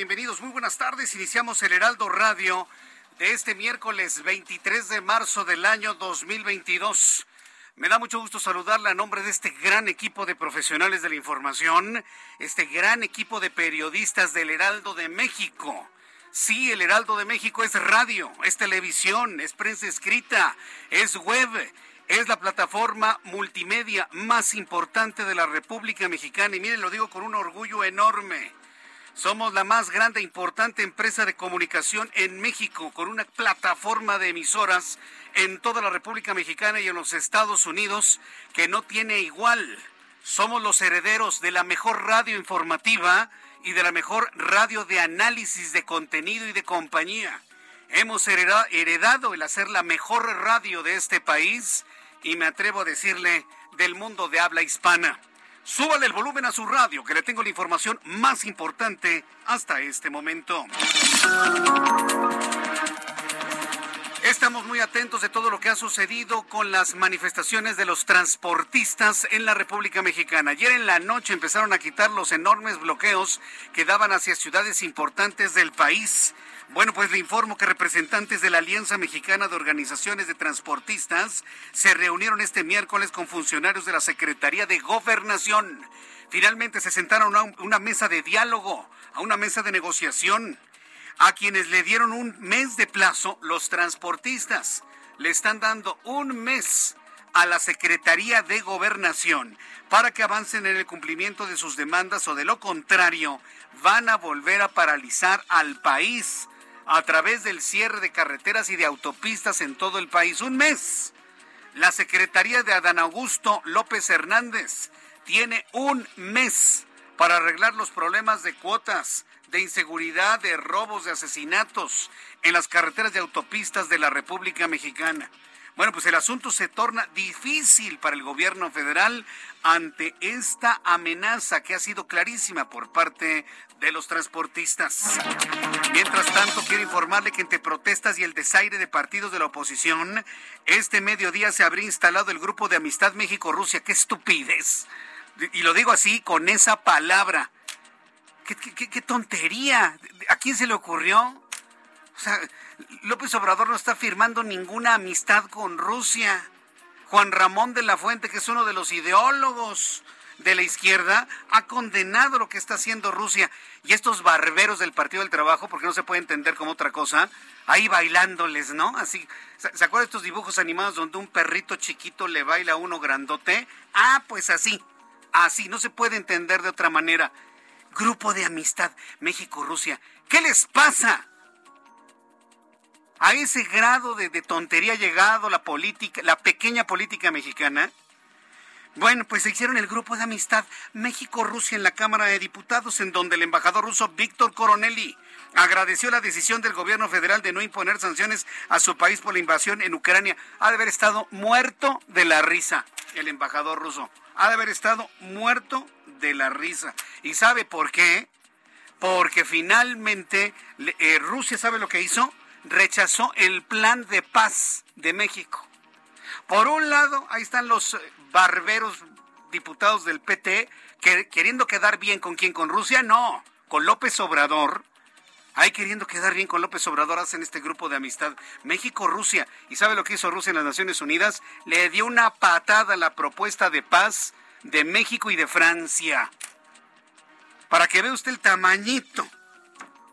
Bienvenidos, muy buenas tardes. Iniciamos el Heraldo Radio de este miércoles 23 de marzo del año 2022. Me da mucho gusto saludarle a nombre de este gran equipo de profesionales de la información, este gran equipo de periodistas del Heraldo de México. Sí, el Heraldo de México es radio, es televisión, es prensa escrita, es web, es la plataforma multimedia más importante de la República Mexicana. Y miren, lo digo con un orgullo enorme. Somos la más grande e importante empresa de comunicación en México, con una plataforma de emisoras en toda la República Mexicana y en los Estados Unidos que no tiene igual. Somos los herederos de la mejor radio informativa y de la mejor radio de análisis de contenido y de compañía. Hemos hereda- heredado el hacer la mejor radio de este país y me atrevo a decirle del mundo de habla hispana. Súbale el volumen a su radio, que le tengo la información más importante hasta este momento. Estamos muy atentos de todo lo que ha sucedido con las manifestaciones de los transportistas en la República Mexicana. Ayer en la noche empezaron a quitar los enormes bloqueos que daban hacia ciudades importantes del país. Bueno, pues le informo que representantes de la Alianza Mexicana de Organizaciones de Transportistas se reunieron este miércoles con funcionarios de la Secretaría de Gobernación. Finalmente se sentaron a un- una mesa de diálogo, a una mesa de negociación a quienes le dieron un mes de plazo, los transportistas le están dando un mes a la Secretaría de Gobernación para que avancen en el cumplimiento de sus demandas o de lo contrario van a volver a paralizar al país a través del cierre de carreteras y de autopistas en todo el país. Un mes. La Secretaría de Adán Augusto López Hernández tiene un mes para arreglar los problemas de cuotas, de inseguridad, de robos, de asesinatos en las carreteras de autopistas de la República Mexicana. Bueno, pues el asunto se torna difícil para el gobierno federal ante esta amenaza que ha sido clarísima por parte de los transportistas. Mientras tanto, quiero informarle que entre protestas y el desaire de partidos de la oposición, este mediodía se habría instalado el grupo de amistad México-Rusia. ¡Qué estupidez! Y lo digo así, con esa palabra. ¿Qué, tontería? ¿A quién se le ocurrió? O sea, López Obrador no está firmando ninguna amistad con Rusia. Juan Ramón de la Fuente, que es uno de los ideólogos de la izquierda, ha condenado lo que está haciendo Rusia. Y estos barberos del Partido del Trabajo, porque no se puede entender como otra cosa, ahí bailándoles, ¿no? Así, ¿se acuerdan estos dibujos animados donde un perrito chiquito le baila a uno grandote? Ah, pues así, así, no se puede entender de otra manera. Grupo de amistad México-Rusia. ¿Qué les pasa? A ese grado de, tontería ha llegado la política, la pequeña política mexicana. Bueno, pues se hicieron el grupo de amistad México-Rusia en la Cámara de Diputados, en donde el embajador ruso Víctor Coronelli agradeció la decisión del gobierno federal de no imponer sanciones a su país por la invasión en Ucrania. Ha de haber estado muerto de la risa el embajador ruso. Ha de haber estado muerto de la risa. ¿Y sabe por qué? Porque finalmente eh, Rusia, ¿sabe lo que hizo? Rechazó el plan de paz de México. Por un lado, ahí están los eh, barberos diputados del PT que, queriendo quedar bien con quién, con Rusia, no, con López Obrador. Ahí queriendo quedar bien con López Obrador hacen este grupo de amistad México-Rusia. ¿Y sabe lo que hizo Rusia en las Naciones Unidas? Le dio una patada a la propuesta de paz de México y de Francia. Para que vea usted el tamañito,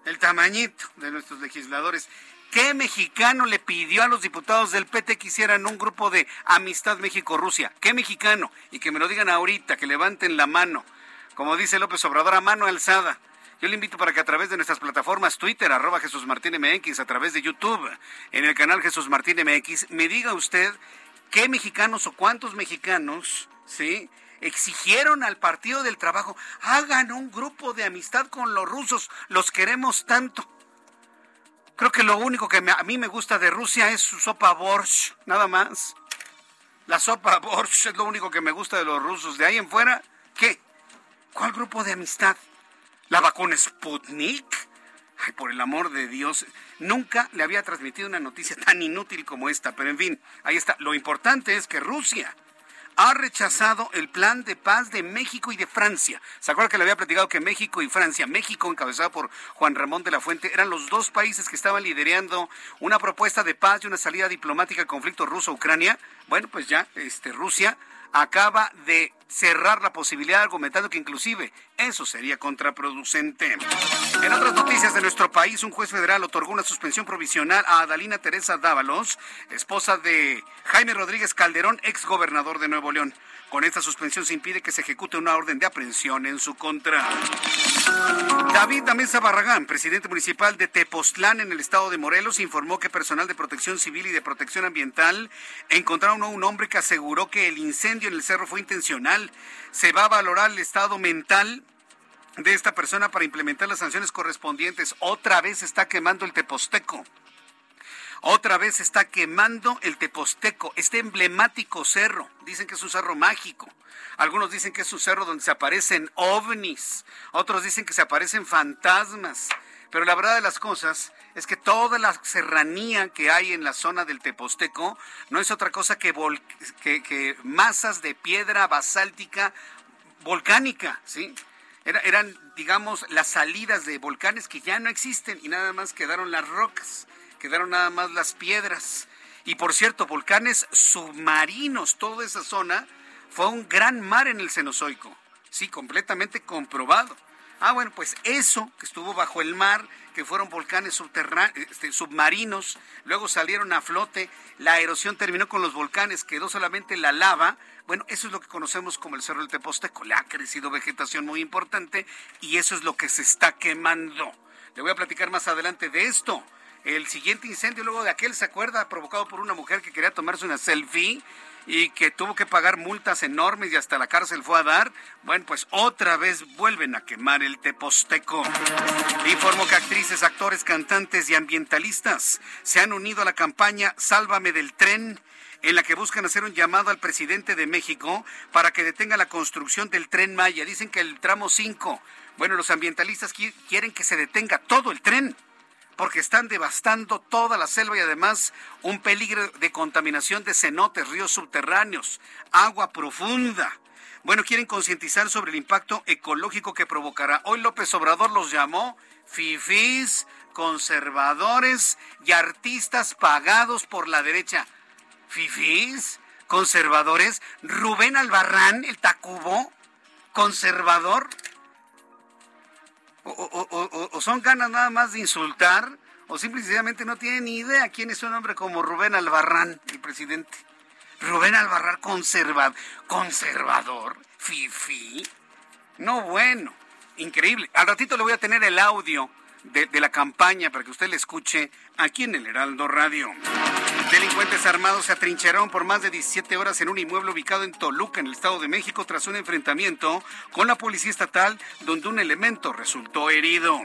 el tamañito de nuestros legisladores. ¿Qué mexicano le pidió a los diputados del PT que hicieran un grupo de amistad México-Rusia? ¿Qué mexicano? Y que me lo digan ahorita, que levanten la mano. Como dice López Obrador, a mano alzada. Yo le invito para que a través de nuestras plataformas Twitter, arroba Jesús Martín MX, a través de YouTube, en el canal Jesús Martín MX, me diga usted qué mexicanos o cuántos mexicanos, ¿sí? Exigieron al Partido del Trabajo, hagan un grupo de amistad con los rusos, los queremos tanto. Creo que lo único que a mí me gusta de Rusia es su sopa borscht, nada más. La sopa borscht es lo único que me gusta de los rusos. De ahí en fuera, ¿qué? ¿Cuál grupo de amistad? ¿La vacuna Sputnik? Ay, por el amor de Dios, nunca le había transmitido una noticia tan inútil como esta, pero en fin, ahí está. Lo importante es que Rusia ha rechazado el plan de paz de México y de Francia. ¿Se acuerda que le había platicado que México y Francia, México encabezado por Juan Ramón de la Fuente, eran los dos países que estaban liderando una propuesta de paz y una salida diplomática al conflicto ruso-Ucrania? Bueno, pues ya este, Rusia acaba de cerrar la posibilidad argumentando que inclusive eso sería contraproducente. En otras noticias de nuestro país, un juez federal otorgó una suspensión provisional a Adalina Teresa Dávalos, esposa de Jaime Rodríguez Calderón, ex gobernador de Nuevo León. Con esta suspensión se impide que se ejecute una orden de aprehensión en su contra. David Damesa Barragán, presidente municipal de Tepoztlán en el estado de Morelos, informó que personal de protección civil y de protección ambiental encontraron a un hombre que aseguró que el incendio en el cerro fue intencional. Se va a valorar el estado mental de esta persona para implementar las sanciones correspondientes. Otra vez está quemando el Teposteco. Otra vez está quemando el Teposteco, este emblemático cerro. Dicen que es un cerro mágico. Algunos dicen que es un cerro donde se aparecen ovnis. Otros dicen que se aparecen fantasmas. Pero la verdad de las cosas es que toda la serranía que hay en la zona del Teposteco no es otra cosa que, que, masas de piedra basáltica volcánica, ¿sí? eran, digamos, las salidas de volcanes que ya no existen y nada más quedaron las rocas quedaron nada más las piedras. Y por cierto, volcanes submarinos, toda esa zona fue un gran mar en el Cenozoico. Sí, completamente comprobado. Ah, bueno, pues eso que estuvo bajo el mar, que fueron volcanes este, submarinos, luego salieron a flote, la erosión terminó con los volcanes, quedó solamente la lava. Bueno, eso es lo que conocemos como el Cerro del Teposteco. Le ha crecido vegetación muy importante y eso es lo que se está quemando. Le voy a platicar más adelante de esto el siguiente incendio, luego de aquel, ¿se acuerda? Provocado por una mujer que quería tomarse una selfie y que tuvo que pagar multas enormes y hasta la cárcel fue a dar. Bueno, pues otra vez vuelven a quemar el Teposteco. Informo que actrices, actores, cantantes y ambientalistas se han unido a la campaña Sálvame del tren en la que buscan hacer un llamado al presidente de México para que detenga la construcción del tren Maya. Dicen que el tramo 5, bueno, los ambientalistas quieren que se detenga todo el tren porque están devastando toda la selva y además un peligro de contaminación de cenotes, ríos subterráneos, agua profunda. Bueno, quieren concientizar sobre el impacto ecológico que provocará. Hoy López Obrador los llamó fifís, conservadores y artistas pagados por la derecha. ¿Fifís? ¿Conservadores? Rubén Albarrán, el Tacubo, conservador o, son ganas nada más de insultar, o simplemente no tienen ni idea quién es un hombre como Rubén Albarrán, el presidente. Rubén Albarrán, conservador, conservador, fifi. No, bueno, increíble. Al ratito le voy a tener el audio de, de la campaña para que usted le escuche aquí en el Heraldo Radio. Delincuentes armados se atrincheraron por más de 17 horas en un inmueble ubicado en Toluca, en el Estado de México, tras un enfrentamiento con la policía estatal, donde un elemento resultó herido.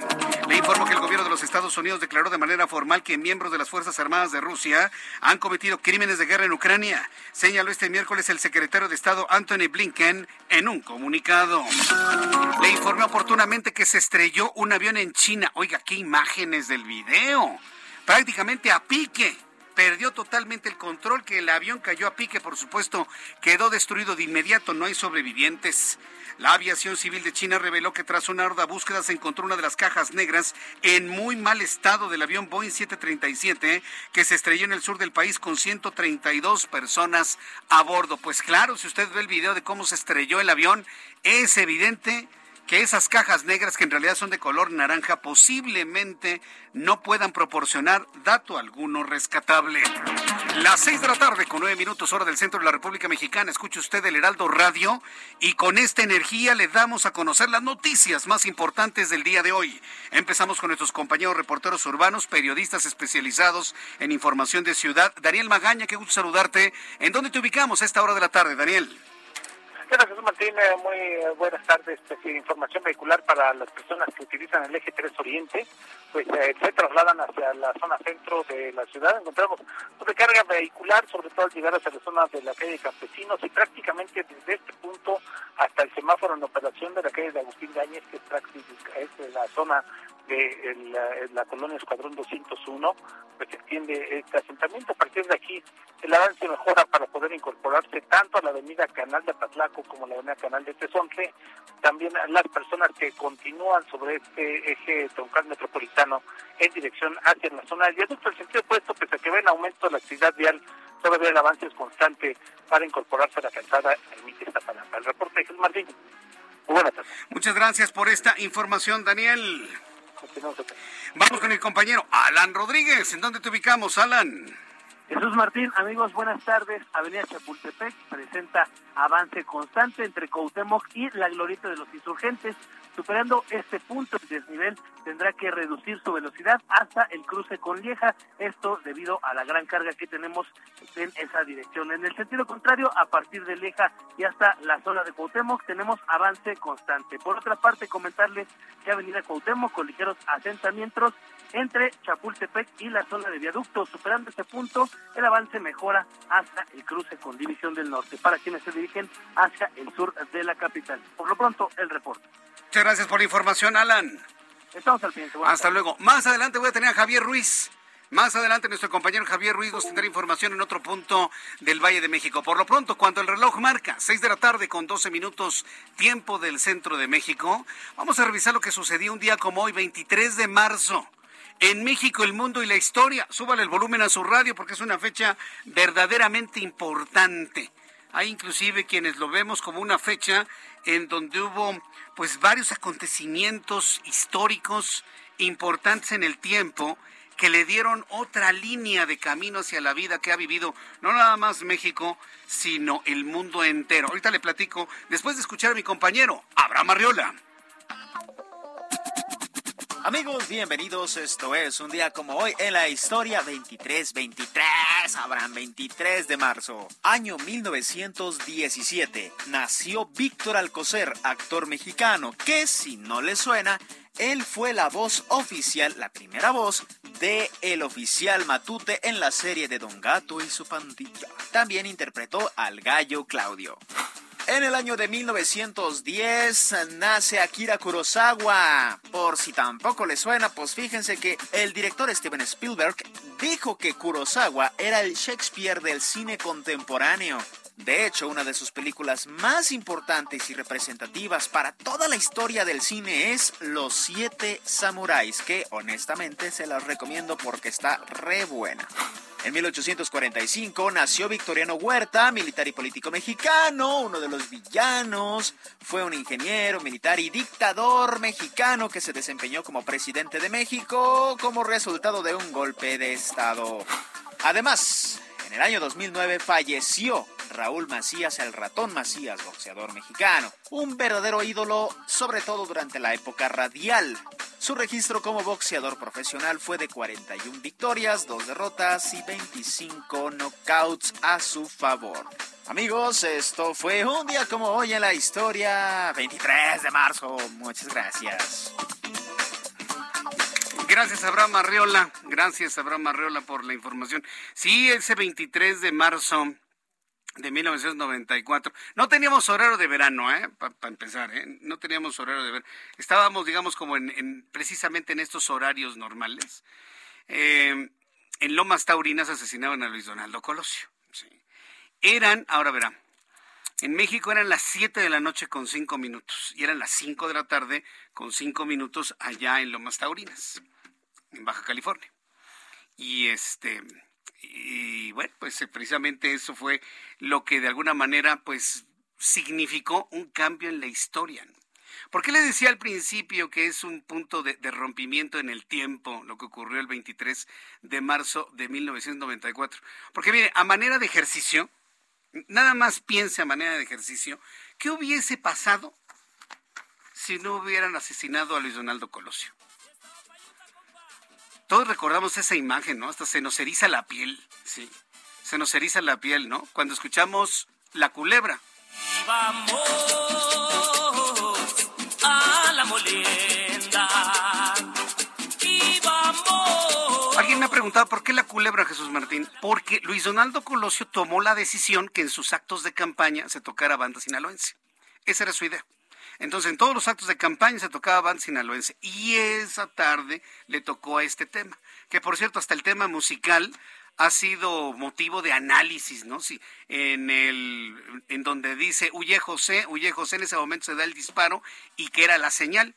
Le informo que el gobierno de los Estados Unidos declaró de manera formal que miembros de las Fuerzas Armadas de Rusia han cometido crímenes de guerra en Ucrania. Señaló este miércoles el secretario de Estado Anthony Blinken en un comunicado. Le informé oportunamente que se estrelló un avión en China. Oiga, qué imágenes del video. Prácticamente a pique perdió totalmente el control, que el avión cayó a pique, por supuesto, quedó destruido de inmediato, no hay sobrevivientes. La aviación civil de China reveló que tras una ardua búsqueda se encontró una de las cajas negras en muy mal estado del avión Boeing 737 que se estrelló en el sur del país con 132 personas a bordo. Pues claro, si usted ve el video de cómo se estrelló el avión, es evidente que esas cajas negras, que en realidad son de color naranja, posiblemente no puedan proporcionar dato alguno rescatable. Las seis de la tarde, con nueve minutos hora del centro de la República Mexicana, escuche usted el Heraldo Radio y con esta energía le damos a conocer las noticias más importantes del día de hoy. Empezamos con nuestros compañeros reporteros urbanos, periodistas especializados en información de ciudad. Daniel Magaña, qué gusto saludarte. ¿En dónde te ubicamos a esta hora de la tarde, Daniel? Jesús Martín, eh, muy eh, buenas tardes. Pues, información vehicular para las personas que utilizan el eje 3 Oriente, pues eh, se trasladan hacia la zona centro de la ciudad. Encontramos una carga vehicular, sobre todo al llegar hacia la zona de la calle Campesinos y prácticamente desde este punto hasta el semáforo en operación de la calle de Agustín Gáñez, que es, es la zona de la, colonia Escuadrón 201, pues se extiende este asentamiento. A partir de aquí, el avance mejora para poder incorporarse tanto a la avenida Canal de Patlaco como a la avenida Canal de Tezontle. También las personas que continúan sobre este eje troncal metropolitano en dirección hacia la zona del viaducto. El sentido opuesto, pese a que ven aumento de la actividad vial, todavía el avance es constante para incorporarse a la calzada Ermita Iztapalapa. El reporte de Jesús Martín. Buenas tardes. Muchas gracias por esta información, Daniel. Vamos con el compañero Alan Rodríguez. ¿En dónde te ubicamos, Alan? Jesús Martín, amigos, buenas tardes. Avenida Chapultepec presenta avance constante entre Coutemoc y la Glorieta de los Insurgentes. Superando este punto, el desnivel tendrá que reducir su velocidad hasta el cruce con Lieja, esto debido a la gran carga que tenemos en esa dirección. En el sentido contrario, a partir de Lieja y hasta la zona de Cuauhtémoc tenemos avance constante. Por otra parte, comentarles que Avenida Cuauhtémoc con ligeros asentamientos entre Chapultepec y la zona de viaducto. Superando este punto, el avance mejora hasta el cruce con División del Norte para quienes se dirigen hacia el sur de la capital. Por lo pronto, el reporte. Muchas gracias por la información, Alan. Estamos al pendiente. Hasta luego. Más adelante voy a tener a Javier Ruiz. Más adelante nuestro compañero Javier Ruiz nos tendrá información en otro punto del Valle de México. Por lo pronto, cuando el reloj marca 6 de la tarde con 12 minutos tiempo del centro de México, vamos a revisar lo que sucedió un día como hoy, 23 de marzo. En México, el mundo y la historia. Súbale el volumen a su radio porque es una fecha verdaderamente importante. Hay inclusive quienes lo vemos como una fecha en donde hubo pues varios acontecimientos históricos importantes en el tiempo que le dieron otra línea de camino hacia la vida que ha vivido no nada más México, sino el mundo entero. Ahorita le platico después de escuchar a mi compañero Abraham Arriola. Amigos, bienvenidos. Esto es un día como hoy en la historia 23, 23, Abraham, 23 de marzo. Año 1917. Nació Víctor Alcocer, actor mexicano, que si no le suena, él fue la voz oficial, la primera voz de El Oficial Matute en la serie de Don Gato y su pandilla. También interpretó al gallo Claudio. En el año de 1910 nace Akira Kurosawa. Por si tampoco le suena, pues fíjense que el director Steven Spielberg dijo que Kurosawa era el Shakespeare del cine contemporáneo. De hecho, una de sus películas más importantes y representativas para toda la historia del cine es Los Siete Samuráis, que honestamente se las recomiendo porque está re buena. En 1845 nació Victoriano Huerta, militar y político mexicano, uno de los villanos. Fue un ingeniero, militar y dictador mexicano que se desempeñó como presidente de México como resultado de un golpe de Estado. Además, en el año 2009 falleció Raúl Macías, el ratón Macías, boxeador mexicano, un verdadero ídolo, sobre todo durante la época radial. Su registro como boxeador profesional fue de 41 victorias, 2 derrotas y 25 knockouts a su favor. Amigos, esto fue un día como hoy en la historia, 23 de marzo. Muchas gracias. Gracias, Abraham Arreola. Gracias, Abraham Arreola, por la información. Sí, ese 23 de marzo de 1994. No teníamos horario de verano, ¿eh? Para empezar, ¿eh? No teníamos horario de verano. Estábamos, digamos, como en, precisamente en estos horarios normales. Eh, en Lomas Taurinas asesinaban a Luis Donaldo Colosio. Eran, ahora verán, en México eran las 7 de la noche con 5 minutos y eran las 5 de la tarde con 5 minutos allá en Lomas Taurinas, en Baja California. Y este y bueno, pues precisamente eso fue lo que de alguna manera pues significó un cambio en la historia. ¿Por qué le decía al principio que es un punto de, rompimiento en el tiempo lo que ocurrió el 23 de marzo de 1994? Porque mire, a manera de ejercicio, nada más piense a manera de ejercicio, ¿qué hubiese pasado si no hubieran asesinado a Luis Donaldo Colosio? Todos recordamos esa imagen, ¿no? Hasta se nos eriza la piel, sí. Se nos eriza la piel, ¿no? Cuando escuchamos La Culebra. Vamos a la molienda. Y vamos. Alguien me ha preguntado por qué la culebra, Jesús Martín. Porque Luis Donaldo Colosio tomó la decisión que en sus actos de campaña se tocara banda sinaloense. Esa era su idea. Entonces, en todos los actos de campaña se tocaba banda sinaloense. Y esa tarde le tocó a este tema. Que por cierto, hasta el tema musical ha sido motivo de análisis, ¿no? Sí, en el en donde dice huye José, huye José, en ese momento se da el disparo y que era la señal.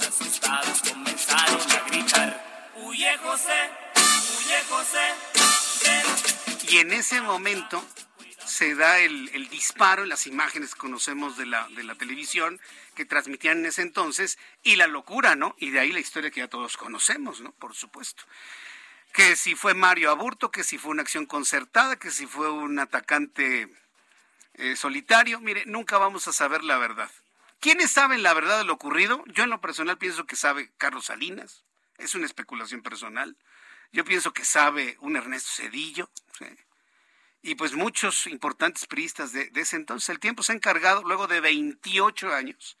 Asustados comenzaron a gritar, huye José, huye José. Y en ese momento se da el, el, disparo en las imágenes que conocemos de la, de la televisión que transmitían en ese entonces y la locura, ¿no? Y de ahí la historia que ya todos conocemos, ¿no? Por supuesto. Que si fue Mario Aburto, que si fue una acción concertada, que si fue un atacante eh, solitario, mire, nunca vamos a saber la verdad. ¿Quiénes saben la verdad de lo ocurrido? Yo en lo personal pienso que sabe Carlos Salinas, es una especulación personal. Yo pienso que sabe un Ernesto Cedillo, ¿sí? Y pues muchos importantes priistas de, ese entonces. El tiempo se ha encargado, luego de 28 años,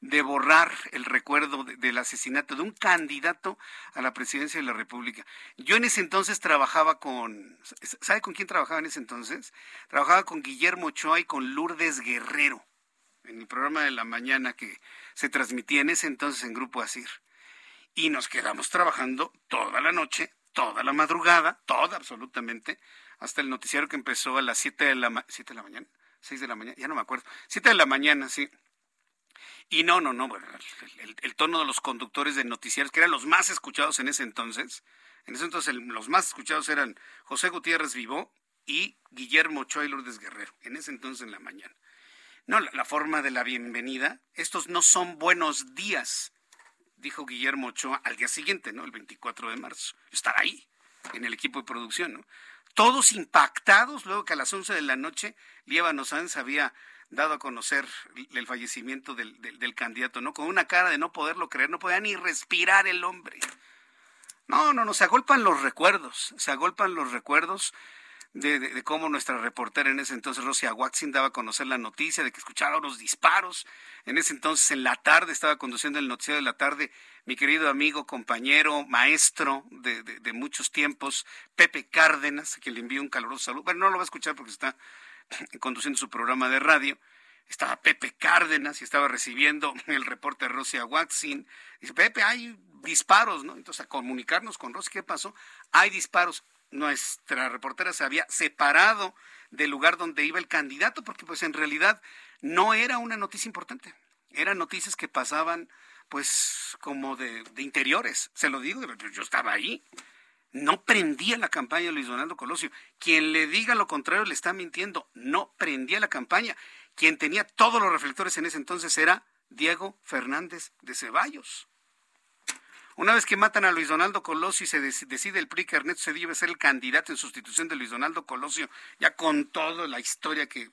de borrar el recuerdo del asesinato de un candidato a la presidencia de la República. Yo en ese entonces trabajaba con, ¿sabe con quién trabajaba en ese entonces? Trabajaba con Guillermo Ochoa y con Lourdes Guerrero, en el programa de la mañana que se transmitía en ese entonces en Grupo Asir. Y nos quedamos trabajando toda la noche, toda la madrugada, toda absolutamente, hasta el noticiero que empezó a las 7 de la, 7 de la mañana, 6 de la mañana, ya no me acuerdo, 7 de la mañana, sí. Y no, no, no, bueno, el, tono de los conductores de noticieros, que eran los más escuchados en ese entonces, en ese entonces los más escuchados eran José Gutiérrez Vivó y Guillermo Choy Lourdes Guerrero, en ese entonces en la mañana. No, la, la, forma de la bienvenida, estos no son buenos días, dijo Guillermo Ochoa al día siguiente, ¿no? El 24 de marzo. Estar ahí, en el equipo de producción, ¿no? Todos impactados, luego que a las 11 de la noche Líbano Sanz había dado a conocer el fallecimiento del, candidato, ¿no? Con una cara de no poderlo creer, no podía ni respirar el hombre. No, no, no, se agolpan los recuerdos, se agolpan los recuerdos de, cómo nuestra reportera en ese entonces, Rosia Watson, daba a conocer la noticia de que escuchaba los disparos. En ese entonces, en la tarde, estaba conduciendo el noticiero de la tarde mi querido amigo, compañero, maestro de, de, muchos tiempos, Pepe Cárdenas, a quien le envío un caluroso saludo. Bueno, no lo va a escuchar porque está conduciendo su programa de radio. Estaba Pepe Cárdenas y estaba recibiendo el reporte de Rosia Watson. Dice, Pepe, hay disparos, ¿no? Entonces, a comunicarnos con Rosy, ¿qué pasó? Hay disparos nuestra reportera se había separado del lugar donde iba el candidato, porque pues en realidad no era una noticia importante, eran noticias que pasaban pues como de, interiores, se lo digo, yo estaba ahí, no prendía la campaña de Luis Donaldo Colosio, quien le diga lo contrario le está mintiendo, no prendía la campaña, quien tenía todos los reflectores en ese entonces era Diego Fernández de Ceballos. Una vez que matan a Luis Donaldo Colosio y se decide el PRI que Ernesto Cedillo debe ser el candidato en sustitución de Luis Donaldo Colosio, ya con toda la historia que,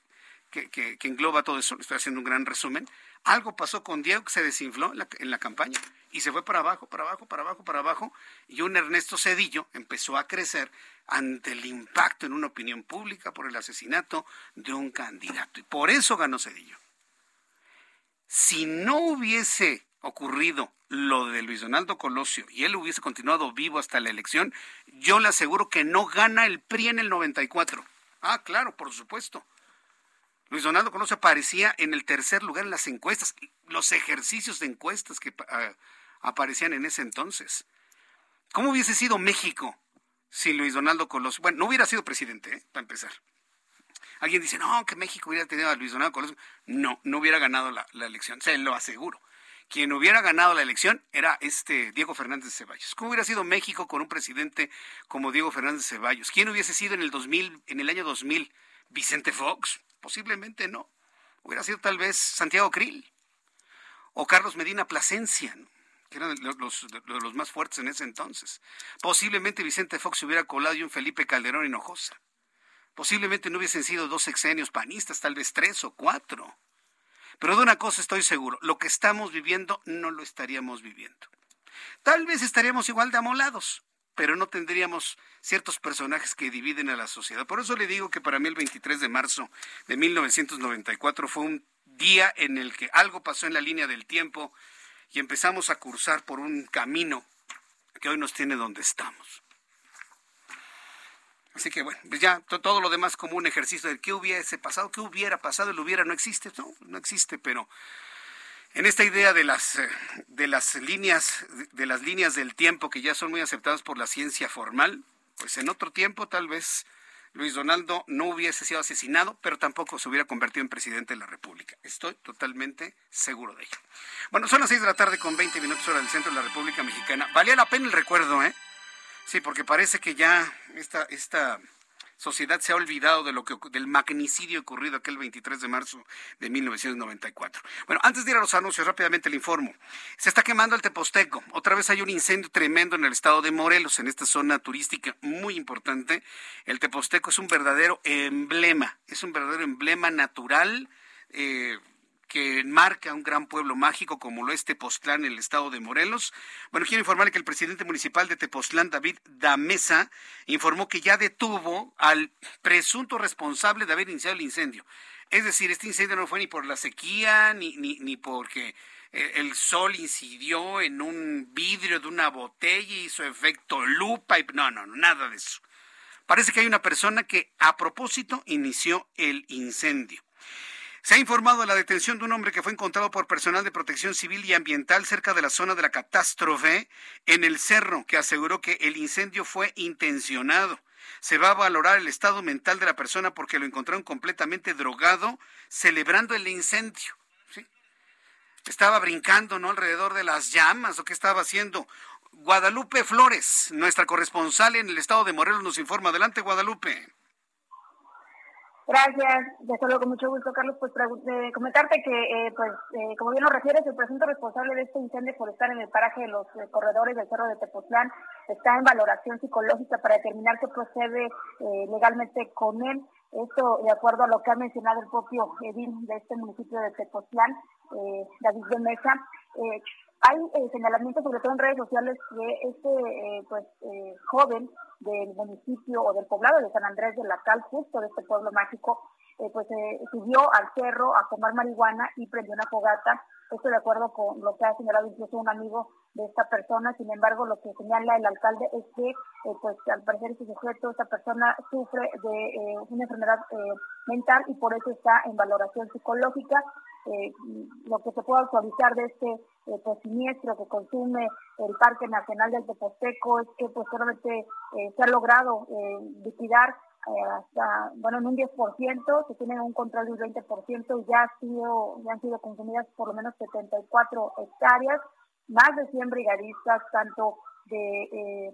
que, engloba todo eso, estoy haciendo un gran resumen, algo pasó con Diego que se desinfló en la, campaña y se fue para abajo, para abajo, para abajo, para abajo, y un Ernesto Cedillo empezó a crecer ante el impacto en una opinión pública por el asesinato de un candidato. Y por eso ganó Cedillo. Si no hubiese ocurrido lo de Luis Donaldo Colosio y él hubiese continuado vivo hasta la elección, yo le aseguro que no gana el PRI en el 94. Ah, claro, por supuesto. Luis Donaldo Colosio aparecía en el tercer lugar en las encuestas, los ejercicios de encuestas que aparecían en ese entonces. ¿Cómo hubiese sido México si Luis Donaldo Colosio, bueno, no hubiera sido presidente, ¿eh? para empezar? Alguien dice, no, que México hubiera tenido a Luis Donaldo Colosio. No, no hubiera ganado la, la elección, se lo aseguro. Quien hubiera ganado la elección era este Diego Fernández Ceballos. ¿Cómo hubiera sido México con un presidente como Diego Fernández Ceballos? ¿Quién hubiese sido en el 2000, en el año 2000? ¿Vicente Fox? Posiblemente no. Hubiera sido tal vez Santiago Krill o Carlos Medina Plasencia, que eran los, los, más fuertes en ese entonces. Posiblemente Vicente Fox se hubiera colado y un Felipe Calderón Hinojosa. Posiblemente no hubiesen sido dos sexenios panistas, tal vez tres o cuatro. Pero de una cosa estoy seguro, lo que estamos viviendo no lo estaríamos viviendo. Tal vez estaríamos igual de amolados, pero no tendríamos ciertos personajes que dividen a la sociedad. Por eso le digo que para mí el 23 de marzo de 1994 fue un día en el que algo pasó en la línea del tiempo y empezamos a cursar por un camino que hoy nos tiene donde estamos. Así que bueno, pues ya todo lo demás como un ejercicio de qué hubiese pasado, qué hubiera pasado, el hubiera no existe, no, no existe, pero en esta idea de las eh, de las líneas de las líneas del tiempo que ya son muy aceptadas por la ciencia formal, pues en otro tiempo tal vez Luis Donaldo no hubiese sido asesinado, pero tampoco se hubiera convertido en presidente de la República. Estoy totalmente seguro de ello. Bueno, son las seis de la tarde con 20 minutos hora del centro de la República Mexicana. Valía la pena el recuerdo, ¿eh? Sí, porque parece que ya esta, esta sociedad se ha olvidado de lo que, del magnicidio ocurrido aquel 23 de marzo de 1994. Bueno, antes de ir a los anuncios, rápidamente le informo. Se está quemando el Teposteco. Otra vez hay un incendio tremendo en el estado de Morelos, en esta zona turística muy importante. El Teposteco es un verdadero emblema, es un verdadero emblema natural. Eh, que marca un gran pueblo mágico como lo es Tepoztlán en el estado de Morelos. Bueno, quiero informarle que el presidente municipal de Tepoztlán, David Damesa, informó que ya detuvo al presunto responsable de haber iniciado el incendio. Es decir, este incendio no fue ni por la sequía, ni, ni, ni porque eh, el sol incidió en un vidrio de una botella y hizo efecto lupa. Y, no, no, nada de eso. Parece que hay una persona que a propósito inició el incendio. Se ha informado de la detención de un hombre que fue encontrado por personal de protección civil y ambiental cerca de la zona de la catástrofe en el cerro, que aseguró que el incendio fue intencionado. Se va a valorar el estado mental de la persona porque lo encontraron completamente drogado celebrando el incendio. Estaba brincando, ¿no? Alrededor de las llamas o qué estaba haciendo. Guadalupe Flores, nuestra corresponsal en el estado de Morelos, nos informa. Adelante, Guadalupe. Gracias, de solo con mucho gusto, Carlos. Pues eh, comentarte que, eh, pues, eh, como bien lo refieres, el presunto responsable de este incendio por estar en el paraje de los corredores del Cerro de Tepoztlán está en valoración psicológica para determinar qué procede legalmente con él. Esto de acuerdo a lo que ha mencionado el propio edil de este municipio de Tepoztlán, David de Mesa. Hay eh, señalamientos, sobre todo en redes sociales, que este eh, pues eh, joven del municipio o del poblado de San Andrés de la Cal, justo de este pueblo mágico, pues subió al cerro a tomar marihuana y prendió una fogata. Esto de acuerdo con lo que ha señalado incluso un amigo de esta persona. Sin embargo, lo que señala el alcalde es que, pues al parecer este sujeto, esta persona sufre de una enfermedad mental y por eso está en valoración psicológica. Lo que se puede actualizar de este eh, pues, siniestro que consume el Parque Nacional del Teposteco es que pues eh, se ha logrado eh, liquidar hasta, bueno, en un 10%, se tiene un control de un 20% y ya, ha sido, ya han sido consumidas por lo menos 74 hectáreas, más de 100 brigadistas, tanto de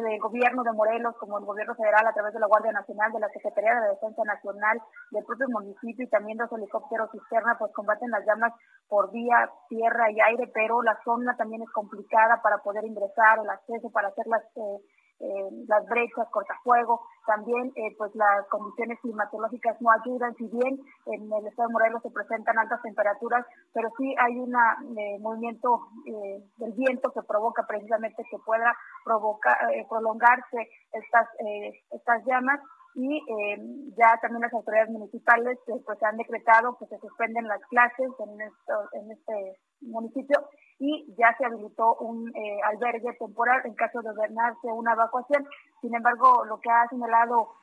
del gobierno de Morelos como el gobierno federal a través de la Guardia Nacional, de la Secretaría de la Defensa Nacional, del propio municipio y también dos helicópteros cisterna, pues combaten las llamas por vía, tierra y aire, pero la zona también es complicada para poder ingresar, el acceso para hacer las eh, eh, las brechas, cortafuego, también eh, pues las condiciones climatológicas no ayudan, si bien en el estado de Morelos se presentan altas temperaturas, pero sí hay un eh, movimiento del viento que provoca precisamente que pueda provocar, prolongarse estas, estas llamas y eh, ya también las autoridades municipales eh, pues han decretado que se suspenden las clases en, esto, en este municipio y ya se habilitó un eh, albergue temporal en caso de ordenarse una evacuación. Sin embargo, lo que ha señalado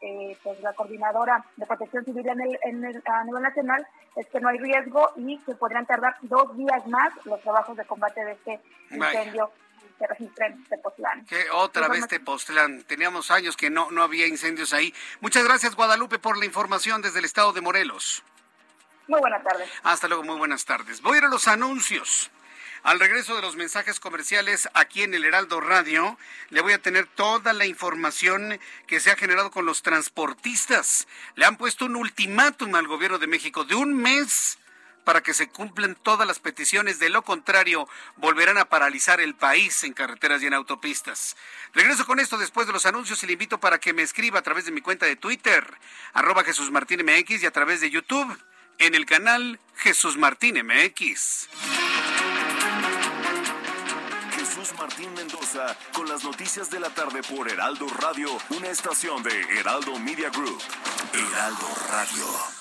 pues la coordinadora de protección civil en el, en el, a nivel nacional es que no hay riesgo y que podrían tardar dos días más los trabajos de combate de este incendio se registra en Tepoztlán. Que otra vez Tepoztlán. Teníamos años que no, no había incendios ahí. Muchas gracias, Guadalupe, por la información desde el estado de Morelos. Muy buenas tardes. Hasta luego, muy buenas tardes. Voy a ir a los anuncios. Al regreso de los mensajes comerciales aquí en el Heraldo Radio, le voy a tener toda la información que se ha generado con los transportistas. Le han puesto un ultimátum al gobierno de México de un mes para que se cumplan todas las peticiones. De lo contrario, volverán a paralizar el país en carreteras y en autopistas. Regreso con esto después de los anuncios y le invito para que me escriba a través de mi cuenta de Twitter, arroba Jesús Martín MX y a través de YouTube en el canal Jesús Martín MX. Jesús Martín Mendoza con las noticias de la tarde por Heraldo Radio, una estación de Heraldo Media Group. Heraldo Radio.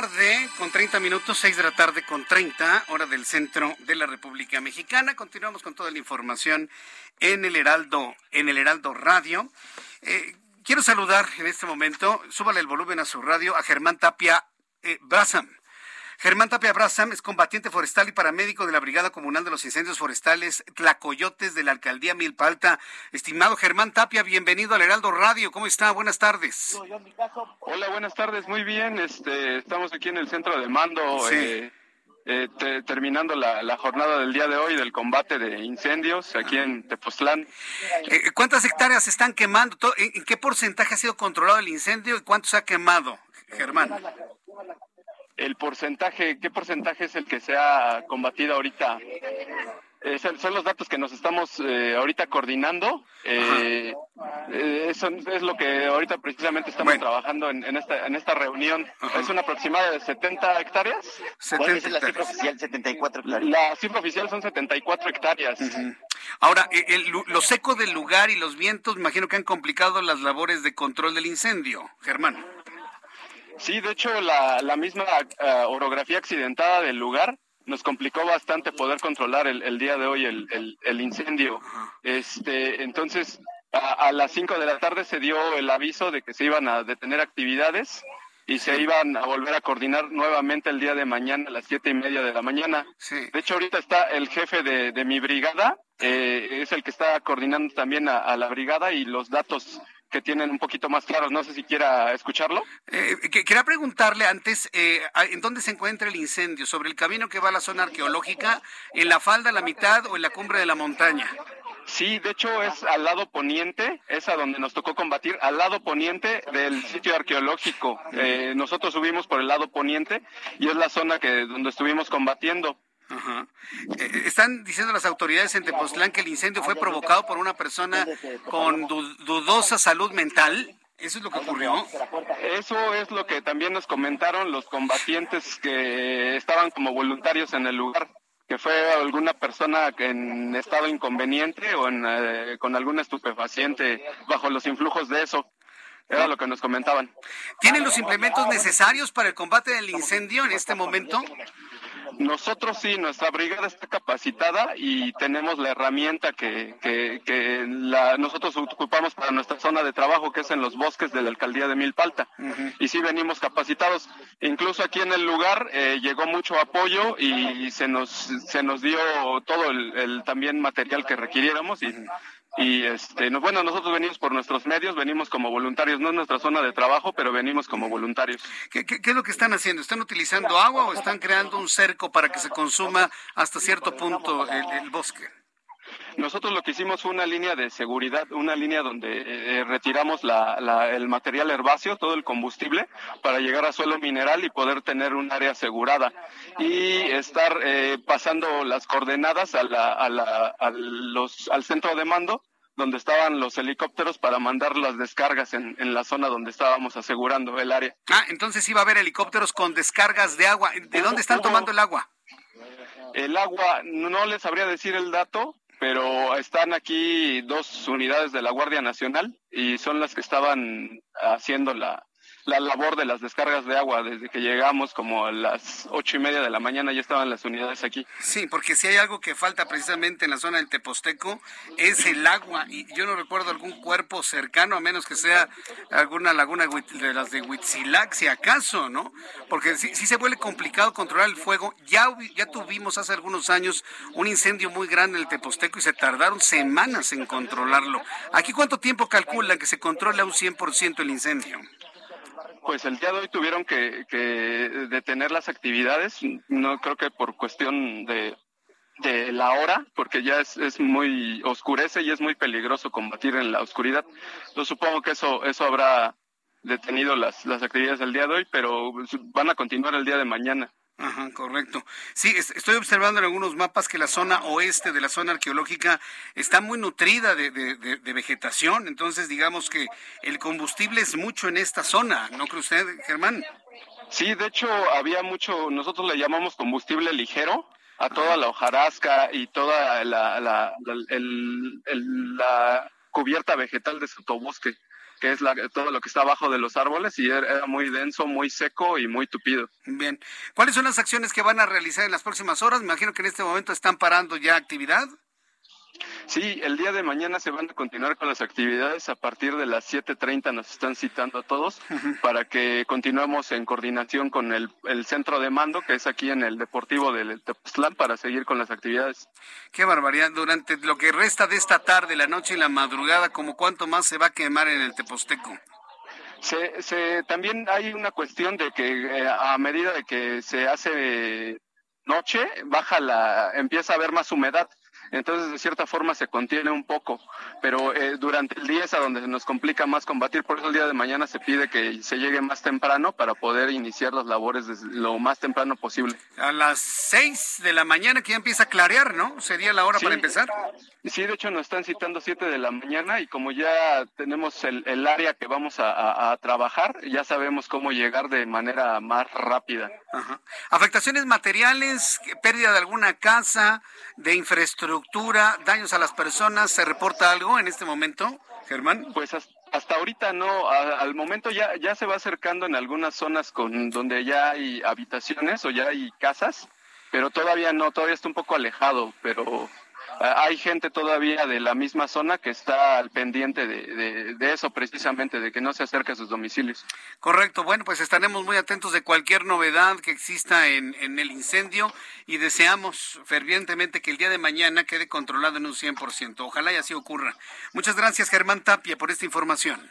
Tarde con 30 minutos, 6 de la tarde con 30, hora del centro de la República Mexicana. Continuamos con toda la información en el Heraldo, en el Heraldo Radio. Eh, quiero saludar en este momento, súbale el volumen a su radio, a Germán Tapia eh, Germán Tapia Brasam es combatiente forestal y paramédico de la Brigada Comunal de los Incendios Forestales Tlacoyotes de la Alcaldía Milpalta. Estimado Germán Tapia, bienvenido al Heraldo Radio. ¿Cómo está? Buenas tardes. Hola, buenas tardes. Muy bien. Este, estamos aquí en el centro de mando. Eh, eh, terminando la, jornada del día de hoy del combate de incendios aquí en Tepoztlán. Eh, ¿Cuántas hectáreas se están quemando? ¿En qué porcentaje ha sido controlado el incendio y cuánto se ha quemado, Germán? El porcentaje, ¿qué porcentaje es el que se ha combatido ahorita? Eh, son los datos que nos estamos eh, ahorita coordinando. Eh, eso es lo que ahorita precisamente estamos trabajando en, esta, en esta reunión. Es una aproximada de 70 hectáreas. 70 es la cifra oficial? 74 hectáreas. La cifra oficial son 74 hectáreas. Ahora, lo seco del lugar y los vientos, imagino que han complicado las labores de control del incendio. Germán. Sí, de hecho la, la misma uh, orografía accidentada del lugar nos complicó bastante poder controlar el, el día de hoy el, el, incendio. Este, entonces, a, a las 5 de la tarde se dio el aviso de que se iban a detener actividades y se iban a volver a coordinar nuevamente el día de mañana a las siete y media de la mañana. De hecho, ahorita está el jefe de, de mi brigada, eh, es el que está coordinando también a, a, la brigada y los datos que tienen un poquito más claros. No sé si quiera escucharlo. Eh, quería preguntarle antes, eh, ¿en dónde se encuentra el incendio? ¿Sobre el camino que va a la zona arqueológica, en la falda, la mitad o en la cumbre de la montaña? Sí, de hecho es al lado poniente, es a donde nos tocó combatir, al lado poniente del sitio arqueológico. Eh, nosotros subimos por el lado poniente y es la zona que donde estuvimos combatiendo. Ajá. Eh, están diciendo las autoridades en Tepoztlán que el incendio fue provocado por una persona con dudosa salud mental. ¿Eso es lo que ocurrió? Eso es lo que también nos comentaron los combatientes que estaban como voluntarios en el lugar, que fue alguna persona en estado inconveniente o eh, con algún estupefaciente bajo los influjos de eso. Era lo que nos comentaban. ¿Tienen los implementos necesarios para el combate del incendio en este momento? Nosotros sí, nuestra brigada está capacitada y tenemos la herramienta que, que, la, nosotros ocupamos para nuestra zona de trabajo, que es en los bosques de la alcaldía de Milpalta. Y sí venimos capacitados. Incluso aquí en el lugar eh, llegó mucho apoyo y se nos, se nos dio todo el, también material que requiriéramos y y este, bueno, nosotros venimos por nuestros medios, venimos como voluntarios, no es nuestra zona de trabajo, pero venimos como voluntarios. ¿Qué, es lo que están haciendo? ¿Están utilizando agua o están creando un cerco para que se consuma hasta cierto punto el, bosque? Nosotros lo que hicimos fue una línea de seguridad, una línea donde eh, retiramos la, el material herbáceo, todo el combustible, para llegar a suelo mineral y poder tener un área asegurada y estar eh, pasando las coordenadas a la, a la, a los, al centro de mando donde estaban los helicópteros para mandar las descargas en, en, la zona donde estábamos asegurando el área. Ah, entonces iba a haber helicópteros con descargas de agua. ¿De dónde están tomando el agua? El agua, no les sabría decir el dato, pero están aquí dos unidades de la Guardia Nacional y son las que estaban haciendo la, la labor de las descargas de agua. Desde que llegamos como a las ocho y media de la mañana ya estaban las unidades aquí. Sí, porque si hay algo que falta precisamente en la zona del Teposteco es el agua. Y yo no recuerdo algún cuerpo cercano, a menos que sea alguna laguna de las de Huitzilac, si acaso, ¿no? Porque si, si se vuelve complicado controlar el fuego. Ya, ya tuvimos hace algunos años un incendio muy grande en el Teposteco y se tardaron semanas en controlarlo. ¿Aquí cuánto tiempo calculan que se controla un 100% el incendio? Pues el día de hoy tuvieron que, detener las actividades, no creo que por cuestión de, la hora, porque ya es, es, muy oscurece y es muy peligroso combatir en la oscuridad. Yo supongo que eso, eso habrá detenido las, las actividades del día de hoy, pero van a continuar el día de mañana. Ajá, correcto. Sí, estoy observando en algunos mapas que la zona oeste de la zona arqueológica está muy nutrida de, de, vegetación, entonces digamos que el combustible es mucho en esta zona, ¿no cree usted, Germán? Sí, de hecho había mucho, nosotros le llamamos combustible ligero a toda la hojarasca y toda la, la, la cubierta vegetal de sotobosque que es la, todo lo que está abajo de los árboles y era muy denso, muy seco y muy tupido. Bien. ¿Cuáles son las acciones que van a realizar en las próximas horas? Me imagino que en este momento están parando ya actividad. Sí, el día de mañana se van a continuar con las actividades. A partir de las 7.30 nos están citando a todos para que continuemos en coordinación con el, centro de mando, que es aquí en el Deportivo del Tepoztlán, para seguir con las actividades. Qué barbaridad. Durante lo que resta de esta tarde, la noche y la madrugada, ¿como cuánto más se va a quemar en el Teposteco? Se, se, también hay una cuestión de que eh, a medida de que se hace noche, baja la, empieza a haber más humedad entonces de cierta forma se contiene un poco, pero eh, durante el día es a donde se nos complica más combatir, por eso el día de mañana se pide que se llegue más temprano para poder iniciar las labores lo más temprano posible. A las seis de la mañana que ya empieza a clarear, ¿no? Sería la hora para empezar. Sí, de hecho nos están citando siete de la mañana y como ya tenemos el, el área que vamos a, a, trabajar, ya sabemos cómo llegar de manera más rápida. Ajá. Afectaciones materiales, pérdida de alguna casa, de infraestructura, daños a las personas, ¿se reporta algo en este momento, Germán? Pues hasta ahorita no, al momento ya, ya se va acercando en algunas zonas con donde ya hay habitaciones o ya hay casas, pero todavía no, todavía está un poco alejado, pero hay gente todavía de la misma zona que está al pendiente de, eso precisamente, de que no se acerque a sus domicilios. Correcto, bueno, pues estaremos muy atentos de cualquier novedad que exista en, en el incendio y deseamos fervientemente que el día de mañana quede controlado en un 100%. Ojalá y así ocurra. Muchas gracias, Germán Tapia, por esta información.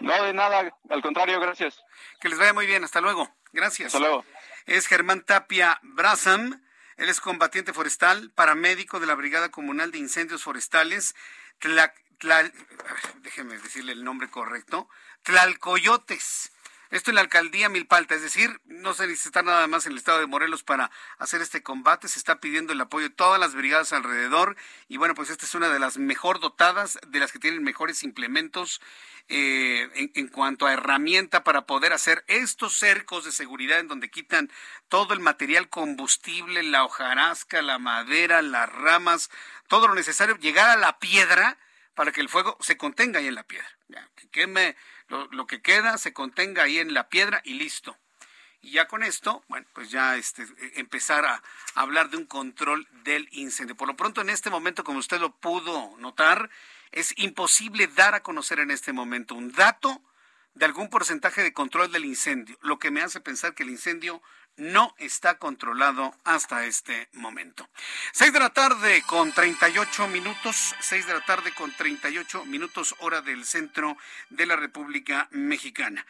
No, de nada, al contrario, gracias. Que les vaya muy bien, hasta luego. Gracias. Hasta luego. Es Germán Tapia Brazam él es combatiente forestal, paramédico de la Brigada Comunal de Incendios Forestales, déjeme decirle el nombre correcto, Tlalcoyotes. Esto en la alcaldía Milpalta, es decir, no se necesita nada más en el estado de Morelos para hacer este combate, se está pidiendo el apoyo de todas las brigadas alrededor y bueno, pues esta es una de las mejor dotadas, de las que tienen mejores implementos eh, en, cuanto a herramienta para poder hacer estos cercos de seguridad en donde quitan todo el material combustible, la hojarasca, la madera, las ramas, todo lo necesario, llegar a la piedra para que el fuego se contenga ahí en la piedra. que queme lo, que queda, se contenga ahí en la piedra y listo. y ya con esto, bueno, pues ya este, empezar a hablar de un control del incendio. Por lo pronto, en este momento, como usted lo pudo notar, es imposible dar a conocer en este momento un dato de algún porcentaje de control del incendio, lo que me hace pensar que el incendio no está controlado hasta este momento. Seis de la tarde con 38 minutos, seis de la tarde con 38 minutos hora del centro de la República Mexicana.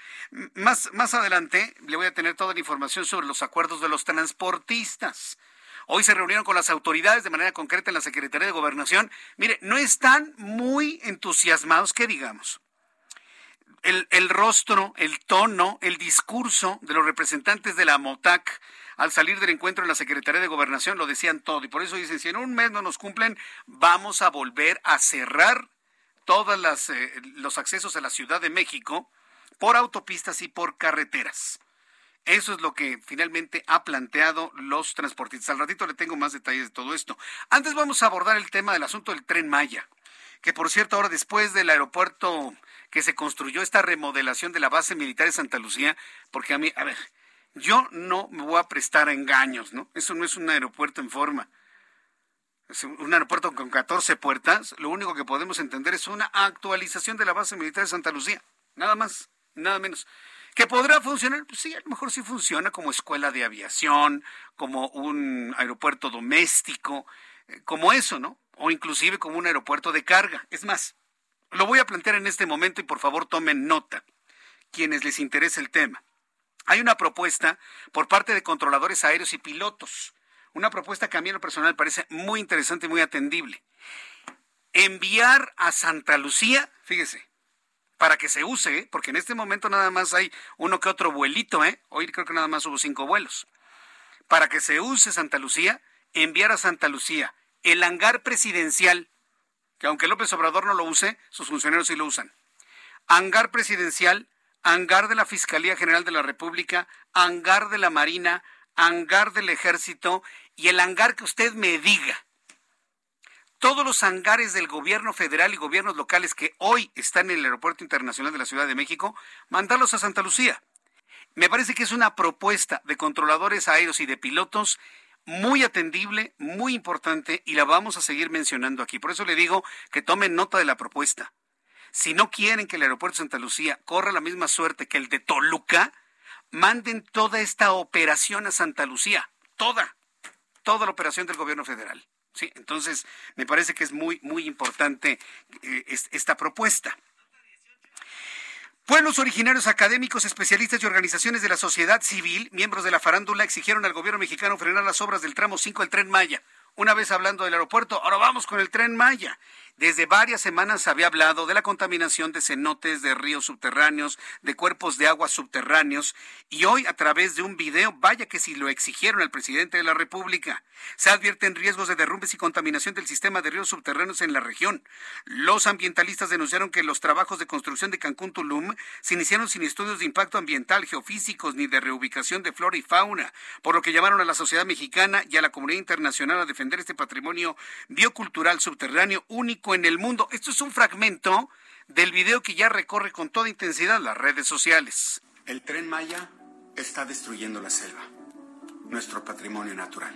Más, más adelante le voy a tener toda la información sobre los acuerdos de los transportistas. Hoy se reunieron con las autoridades de manera concreta en la Secretaría de Gobernación. Mire, no están muy entusiasmados, que digamos el, rostro, el tono, el discurso de los representantes de la MOTAC al salir del encuentro en la Secretaría de Gobernación lo decían todo. Y por eso dicen, si en un mes no nos cumplen, vamos a volver a cerrar todos eh, los accesos a la Ciudad de México por autopistas y por carreteras. Eso es lo que finalmente ha planteado los transportistas. Al ratito le tengo más detalles de todo esto. Antes vamos a abordar el tema del asunto del tren Maya, que por cierto ahora después del aeropuerto que se construyó esta remodelación de la base militar de Santa Lucía, porque a mí, a ver, yo no me voy a prestar a engaños, ¿no? Eso no es un aeropuerto en forma. Es un aeropuerto con 14 puertas. Lo único que podemos entender es una actualización de la base militar de Santa Lucía. Nada más, nada menos. ¿Que podrá funcionar? Pues sí, a lo mejor sí funciona como escuela de aviación, como un aeropuerto doméstico, eh, como eso, ¿no? O inclusive como un aeropuerto de carga. Es más, lo voy a plantear en este momento y por favor tomen nota, quienes les interese el tema. Hay una propuesta por parte de controladores aéreos y pilotos, una propuesta que a mí en lo personal parece muy interesante y muy atendible. Enviar a Santa Lucía, fíjese, para que se use, ¿eh? porque en este momento nada más hay uno que otro vuelito, ¿eh? hoy creo que nada más hubo cinco vuelos. Para que se use Santa Lucía, enviar a Santa Lucía el hangar presidencial que aunque López Obrador no lo use, sus funcionarios sí lo usan. Hangar presidencial, hangar de la Fiscalía General de la República, hangar de la Marina, hangar del Ejército y el hangar que usted me diga. Todos los hangares del gobierno federal y gobiernos locales que hoy están en el Aeropuerto Internacional de la Ciudad de México, mandarlos a Santa Lucía. Me parece que es una propuesta de controladores aéreos y de pilotos muy atendible, muy importante y la vamos a seguir mencionando aquí. Por eso le digo que tomen nota de la propuesta. Si no quieren que el aeropuerto de Santa Lucía corra la misma suerte que el de Toluca, manden toda esta operación a Santa Lucía, toda, toda la operación del gobierno federal. Sí, entonces me parece que es muy, muy importante eh, esta propuesta. Pueblos originarios, académicos, especialistas y organizaciones de la sociedad civil, miembros de la farándula, exigieron al gobierno mexicano frenar las obras del tramo 5 del tren Maya. Una vez hablando del aeropuerto, ahora vamos con el tren Maya. Desde varias semanas se había hablado de la contaminación de cenotes, de ríos subterráneos, de cuerpos de agua subterráneos, y hoy a través de un video, vaya que si lo exigieron al presidente de la República, se advierten riesgos de derrumbes y contaminación del sistema de ríos subterráneos en la región. Los ambientalistas denunciaron que los trabajos de construcción de Cancún Tulum se iniciaron sin estudios de impacto ambiental, geofísicos ni de reubicación de flora y fauna, por lo que llamaron a la sociedad mexicana y a la comunidad internacional a defender este patrimonio biocultural subterráneo único en el mundo. Esto es un fragmento del video que ya recorre con toda intensidad las redes sociales. El tren Maya está destruyendo la selva, nuestro patrimonio natural.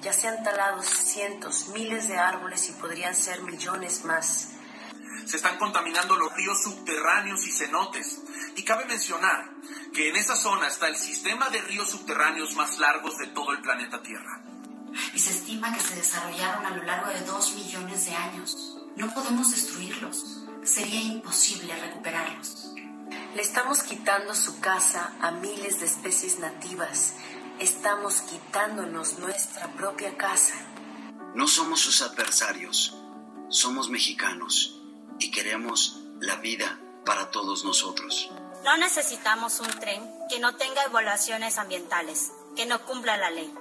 Ya se han talado cientos, miles de árboles y podrían ser millones más. Se están contaminando los ríos subterráneos y cenotes. Y cabe mencionar que en esa zona está el sistema de ríos subterráneos más largos de todo el planeta Tierra. Y se estima que se desarrollaron a lo largo de dos millones de años. No podemos destruirlos. Sería imposible recuperarlos. Le estamos quitando su casa a miles de especies nativas. Estamos quitándonos nuestra propia casa. No somos sus adversarios. Somos mexicanos y queremos la vida para todos nosotros. No necesitamos un tren que no tenga evaluaciones ambientales, que no cumpla la ley.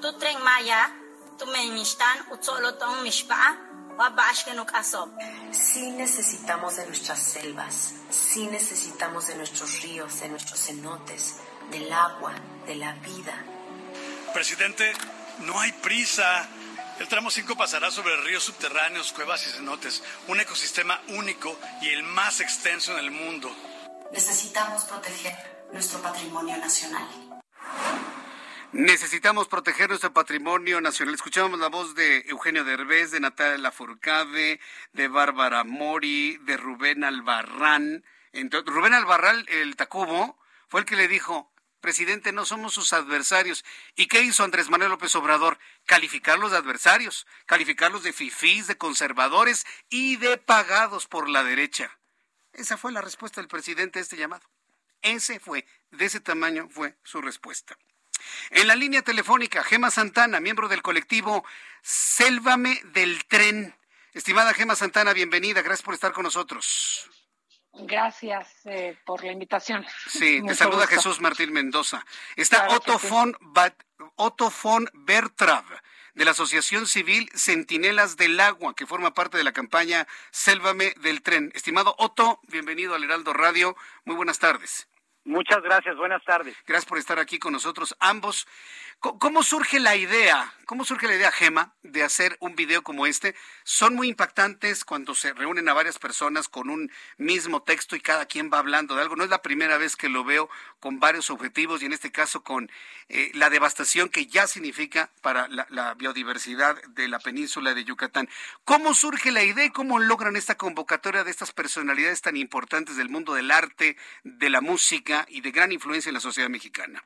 tu tren maya, tu me Sí necesitamos de nuestras selvas, sí necesitamos de nuestros ríos, de nuestros cenotes, del agua, de la vida. Presidente, no hay prisa. El tramo 5 pasará sobre ríos subterráneos, cuevas y cenotes, un ecosistema único y el más extenso en el mundo. Necesitamos proteger nuestro patrimonio nacional. Necesitamos proteger nuestro patrimonio nacional. Escuchamos la voz de Eugenio Derbez, de Natalia Lafourcade, de Bárbara Mori, de Rubén Albarrán. Rubén Albarrán, el Tacubo, fue el que le dijo, presidente, no somos sus adversarios. ¿Y qué hizo Andrés Manuel López Obrador? Calificarlos de adversarios, calificarlos de fifís, de conservadores y de pagados por la derecha. Esa fue la respuesta del presidente a este llamado. Ese fue, de ese tamaño fue su respuesta. En la línea telefónica, Gema Santana, miembro del colectivo Sélvame del Tren. Estimada Gema Santana, bienvenida. Gracias por estar con nosotros. Gracias eh, por la invitación. Sí, te saluda Jesús Martín Mendoza. Está Otto, von, Otto von Bertrav, de la Asociación Civil Centinelas del Agua, que forma parte de la campaña Sélvame del Tren. Estimado Otto, bienvenido al Heraldo Radio. Muy buenas tardes. Muchas gracias, buenas tardes. Gracias por estar aquí con nosotros ambos. ¿Cómo surge la idea? ¿Cómo surge la idea, Gema, de hacer un video como este? Son muy impactantes cuando se reúnen a varias personas con un mismo texto y cada quien va hablando de algo. No es la primera vez que lo veo con varios objetivos y en este caso con eh, la devastación que ya significa para la, la, biodiversidad de la península de Yucatán. ¿Cómo surge la idea y cómo logran esta convocatoria de estas personalidades tan importantes del mundo del arte, de la música y de gran influencia en la sociedad mexicana?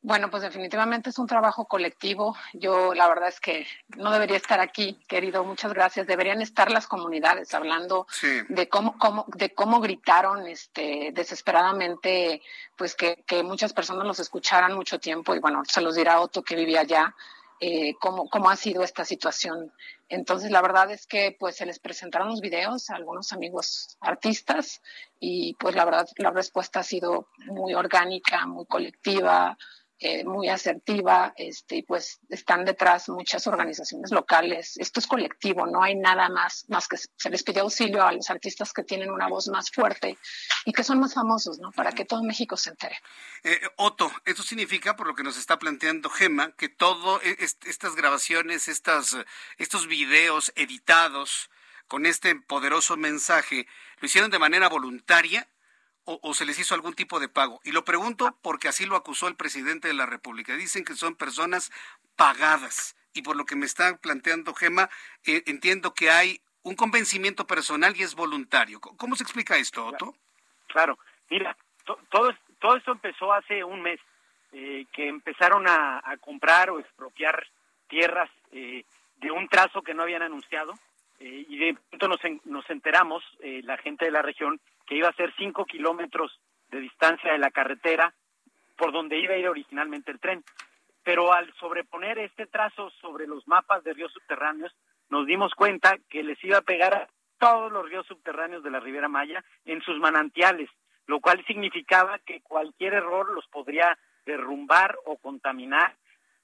Bueno, pues definitivamente es un trabajo colectivo. Yo la verdad es que no debería estar aquí, querido. Muchas gracias. Deberían estar las comunidades hablando de cómo, cómo, de cómo gritaron, este, desesperadamente, pues que, que muchas personas los escucharan mucho tiempo. Y bueno, se los dirá Otto que vivía allá. Eh, cómo, cómo ha sido esta situación. Entonces, la verdad es que pues se les presentaron los videos a algunos amigos artistas y pues la verdad la respuesta ha sido muy orgánica, muy colectiva, eh, muy asertiva, este, pues están detrás muchas organizaciones locales. Esto es colectivo, no hay nada más, más que se les pide auxilio a los artistas que tienen una voz más fuerte y que son más famosos, ¿no? Para que todo México se entere. Eh, Otto, esto significa, por lo que nos está planteando Gema, que todo e, estas grabaciones, estas, estos videos editados con este poderoso mensaje, lo hicieron de manera voluntaria o, se les hizo algún tipo de pago. Y lo pregunto porque así lo acusó el presidente de la República. Dicen que son personas pagadas. Y por lo que me está planteando Gema, eh, entiendo que hay un convencimiento personal y es voluntario. ¿Cómo se explica esto, Otto? Claro, mira, todo, todo esto empezó hace un mes, eh, que empezaron a, comprar o expropiar tierras eh, de un trazo que no habían anunciado. Y de pronto nos, nos enteramos, la gente de la región, que iba a ser cinco kilómetros de distancia de la carretera por donde iba a ir originalmente el tren. Pero al sobreponer este trazo sobre los mapas de ríos subterráneos, nos dimos cuenta que les iba a pegar a todos los ríos subterráneos de la Ribera Maya en sus manantiales, lo cual significaba que cualquier error los podría derrumbar o contaminar,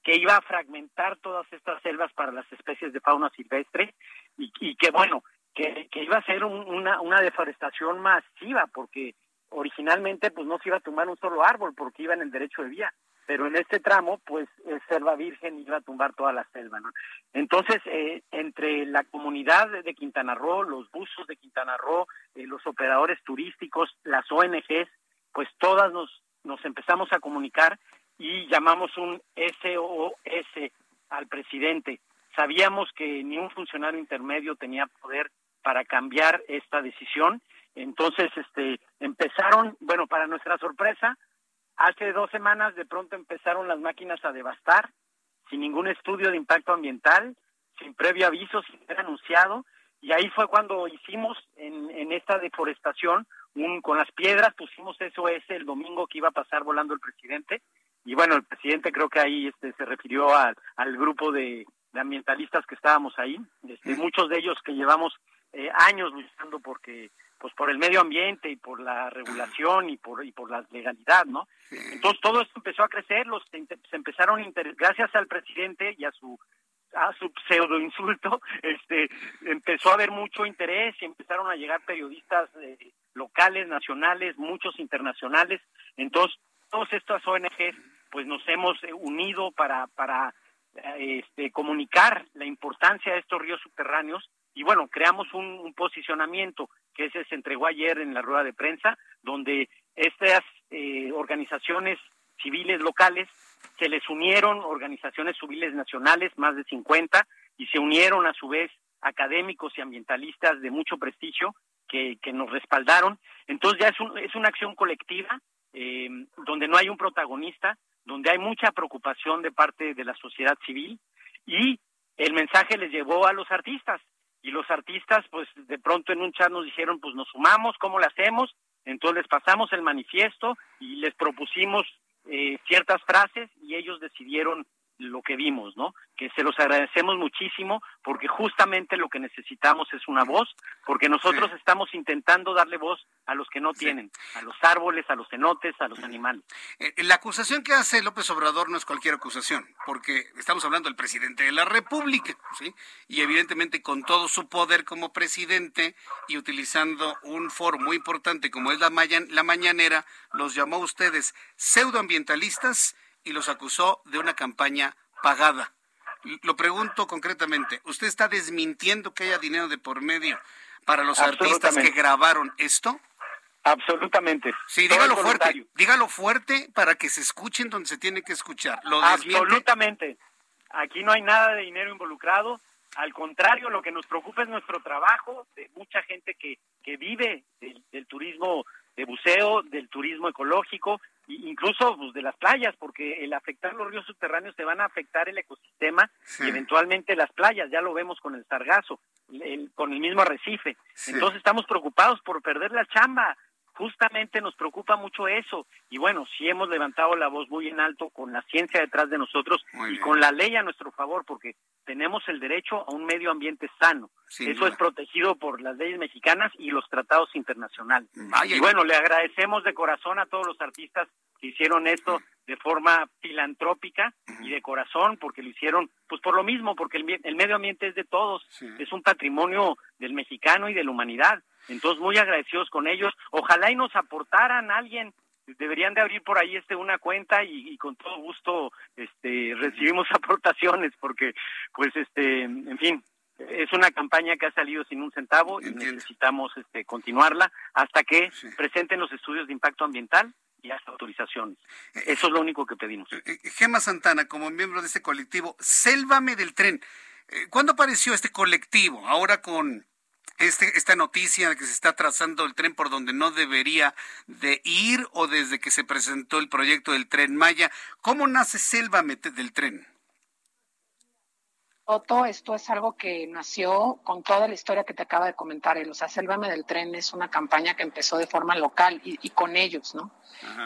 que iba a fragmentar todas estas selvas para las especies de fauna silvestre y, que, bueno, que, iba a ser una, una deforestación masiva, porque originalmente pues no se iba a tumbar un solo árbol porque iba en el derecho de vía, pero en este tramo pues es selva virgen iba a tumbar toda la selva, ¿no? Entonces, eh, entre la comunidad de Quintana Roo, los buzos de Quintana Roo, eh, los operadores turísticos, las ONGs, pues todas nos, nos empezamos a comunicar y llamamos un SOS al presidente. Sabíamos que ni un funcionario intermedio tenía poder para cambiar esta decisión. Entonces, este, empezaron, bueno, para nuestra sorpresa, hace dos semanas de pronto empezaron las máquinas a devastar, sin ningún estudio de impacto ambiental, sin previo aviso, sin ser anunciado, y ahí fue cuando hicimos en, en esta deforestación, un, con las piedras pusimos SOS el domingo que iba a pasar volando el presidente, y bueno, el presidente creo que ahí este, se refirió al grupo de, ambientalistas que estábamos ahí, este, muchos de ellos que llevamos eh, años luchando porque pues por el medio ambiente y por la regulación y por y por la legalidad, ¿no? Entonces todo esto empezó a crecer, los se empezaron gracias al presidente y a su a su pseudo insulto, este empezó a haber mucho interés y empezaron a llegar periodistas eh, locales, nacionales, muchos internacionales. Entonces, todas estas ONGs pues nos hemos eh, unido para para este, comunicar la importancia de estos ríos subterráneos y bueno, creamos un, posicionamiento que ese se entregó ayer en la rueda de prensa, donde estas eh, organizaciones civiles locales, se les unieron organizaciones civiles nacionales, más de 50, y se unieron a su vez académicos y ambientalistas de mucho prestigio que, que nos respaldaron. Entonces ya es, un, es una acción colectiva eh, donde no hay un protagonista, donde hay mucha preocupación de parte de la sociedad civil y el mensaje les llevó a los artistas y los artistas pues de pronto en un chat nos dijeron pues nos sumamos, ¿cómo lo hacemos? Entonces les pasamos el manifiesto y les propusimos eh, ciertas frases y ellos decidieron lo que vimos, ¿no? Que se los agradecemos muchísimo porque justamente lo que necesitamos es una voz, porque nosotros estamos intentando darle voz a los que no tienen, a los árboles, a los cenotes, a los animales. Eh, la acusación que hace López Obrador no es cualquier acusación, porque estamos hablando del presidente de la República, ¿sí? Y evidentemente con todo su poder como presidente y utilizando un foro muy importante como es la, la mañanera, los llamó a ustedes pseudoambientalistas y los acusó de una campaña pagada. Lo pregunto concretamente, ¿usted está desmintiendo que haya dinero de por medio para los artistas que grabaron esto? Absolutamente. Sí, dígalo fuerte, dígalo fuerte para que se escuchen donde se tiene que escuchar. ¿Lo Absolutamente. Aquí no hay nada de dinero involucrado. Al contrario, lo que nos preocupa es nuestro trabajo de mucha gente que, que vive del turismo de buceo, del turismo ecológico incluso pues, de las playas, porque el afectar los ríos subterráneos te van a afectar el ecosistema y eventualmente las playas, ya lo vemos con el sargazo, con el mismo arrecife. Entonces estamos preocupados por perder la chamba, justamente nos preocupa mucho eso. Y bueno, si hemos levantado la voz muy en alto con la ciencia detrás de nosotros y con la ley a nuestro favor, porque tenemos el derecho a un medio ambiente sano. eso es protegido por las leyes mexicanas y los tratados internacionales. y bueno, le agradecemos de corazón a todos los artistas que hicieron esto de forma filantrópica y de corazón, porque lo hicieron, pues por lo mismo, porque el, el medio ambiente es de todos, es un patrimonio del mexicano y de la humanidad. Entonces, muy agradecidos con ellos. Ojalá y nos aportaran alguien deberían de abrir por ahí este una cuenta y, con todo gusto este recibimos aportaciones porque pues este en fin es una campaña que ha salido sin un centavo y necesitamos este continuarla hasta que presenten los estudios de impacto ambiental y las autorizaciones. Eh, Eso es lo único que pedimos. Eh, eh, Gema Santana, como miembro de este colectivo, Sélvame del Tren. ¿Cuándo apareció este colectivo? Ahora con este, esta noticia de que se está trazando el tren por donde no debería de ir o desde que se presentó el proyecto del tren Maya. ¿Cómo nace Selva del tren? Otto, esto es algo que nació con toda la historia que te acaba de comentar. El, o sea, Sélvame del Tren es una campaña que empezó de forma local y, con ellos, ¿no?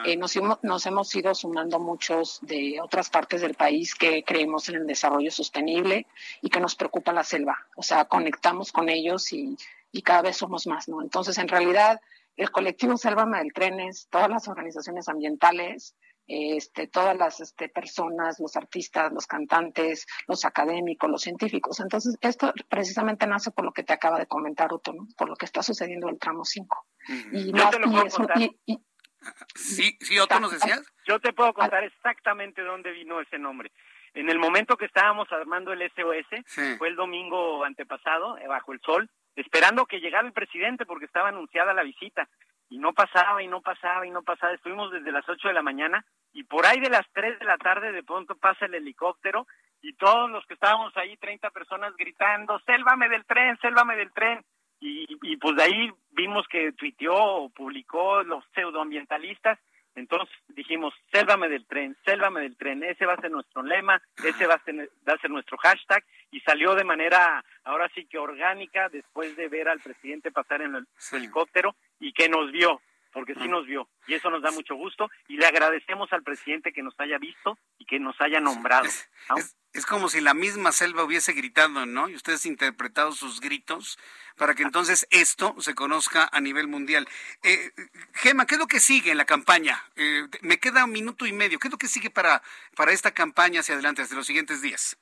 Eh, nos, nos, hemos ido sumando muchos de otras partes del país que creemos en el desarrollo sostenible y que nos preocupa la selva. O sea, conectamos con ellos y, y cada vez somos más, ¿no? Entonces, en realidad, el colectivo Sélvame del Tren es todas las organizaciones ambientales, este, todas las este, personas, los artistas, los cantantes, los académicos, los científicos. Entonces, esto precisamente nace por lo que te acaba de comentar, Otto, por lo que está sucediendo en el tramo 5. Y más, sí, sí, Otto, nos decías. Yo te puedo contar exactamente dónde vino ese nombre. En el momento que estábamos armando el SOS, fue el domingo antepasado, eh, bajo el sol, esperando que llegara el presidente porque estaba anunciada la visita y no pasaba y no pasaba y no pasaba. Estuvimos desde las 8 de la mañana y por ahí de las 3 de la tarde de pronto pasa el helicóptero y todos los que estábamos ahí, 30 personas gritando, sélvame del tren, sélvame del tren. Y, y pues de ahí vimos que tuiteó o publicó los pseudoambientalistas. Entonces dijimos, sélvame del tren, sélvame del tren, ese va a ser nuestro lema, ese va a ser, va a ser nuestro hashtag y salió de manera ahora sí que orgánica después de ver al presidente pasar en el helicóptero y que nos vio porque sí nos vio y eso nos da mucho gusto y le agradecemos al presidente que nos haya visto y que nos haya nombrado. Es, como si la misma selva hubiese gritado, ¿no? Y ustedes interpretado sus gritos para que entonces esto se conozca a nivel mundial. Eh, Gema, ¿qué es lo que sigue en la campaña? Eh, me queda un minuto y medio. ¿Qué es lo que sigue para, para esta campaña hacia adelante, hasta los siguientes días?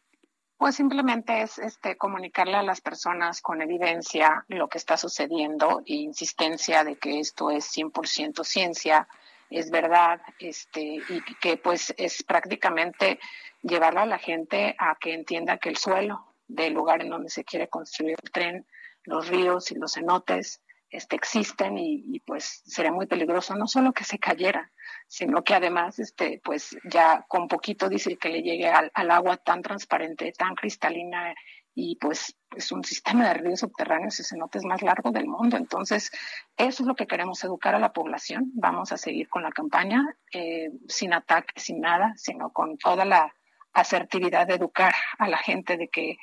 Pues simplemente es este, comunicarle a las personas con evidencia lo que está sucediendo e insistencia de que esto es 100% ciencia, es verdad, este, y que pues es prácticamente llevarle a la gente a que entienda que el suelo del lugar en donde se quiere construir el tren, los ríos y los cenotes este, existen y, pues sería muy peligroso no solo que se cayera, sino que además este, pues ya con poquito dice que le llegue al, agua tan transparente, tan cristalina y pues es un sistema de ríos subterráneos y cenotes más largo del mundo. Entonces, eso es lo que queremos educar a la población. Vamos a seguir con la campaña eh, sin ataque, sin nada, sino con toda la asertividad de educar a la gente de que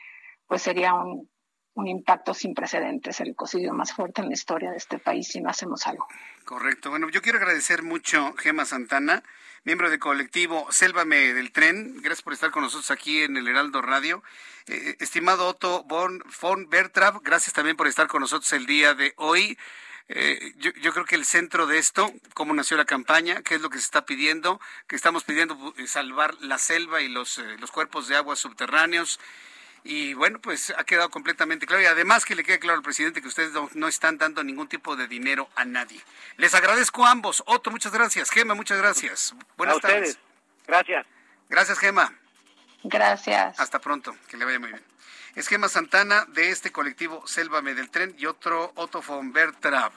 pues sería un, un impacto sin precedentes, el ecocidio más fuerte en la historia de este país si no hacemos algo. Correcto. Bueno, yo quiero agradecer mucho Gema Santana, miembro del colectivo Sélvame del Tren. Gracias por estar con nosotros aquí en el Heraldo Radio. Eh, estimado Otto von, von gracias también por estar con nosotros el día de hoy. Eh, yo, yo, creo que el centro de esto, cómo nació la campaña, qué es lo que se está pidiendo, que estamos pidiendo eh, salvar la selva y los, los cuerpos de agua subterráneos y bueno, pues ha quedado completamente claro. Y además que le quede claro al presidente que ustedes no, están dando ningún tipo de dinero a nadie. Les agradezco a ambos. Otto, muchas gracias. Gema, muchas gracias. Buenas tardes. Gracias. Gracias, Gema. Gracias. Hasta pronto. Que le vaya muy bien. Es Gema Santana de este colectivo Sélvame del Tren y otro Otto von Bertrab.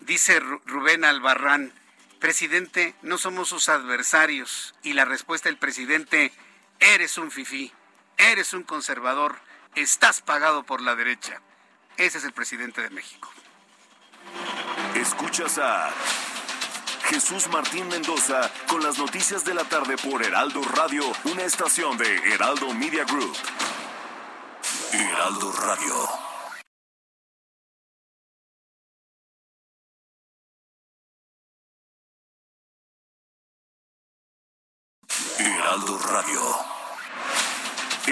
Dice Rubén Albarrán, presidente, no somos sus adversarios. Y la respuesta del presidente, eres un fifí eres un conservador, estás pagado por la derecha. Ese es el presidente de México. Escuchas a Jesús Martín Mendoza con las noticias de la tarde por Heraldo Radio, una estación de Heraldo Media Group. Heraldo Radio. Heraldo Radio.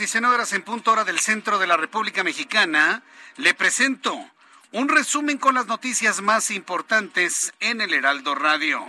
19 horas en punto hora del centro de la República Mexicana, le presento un resumen con las noticias más importantes en el Heraldo Radio.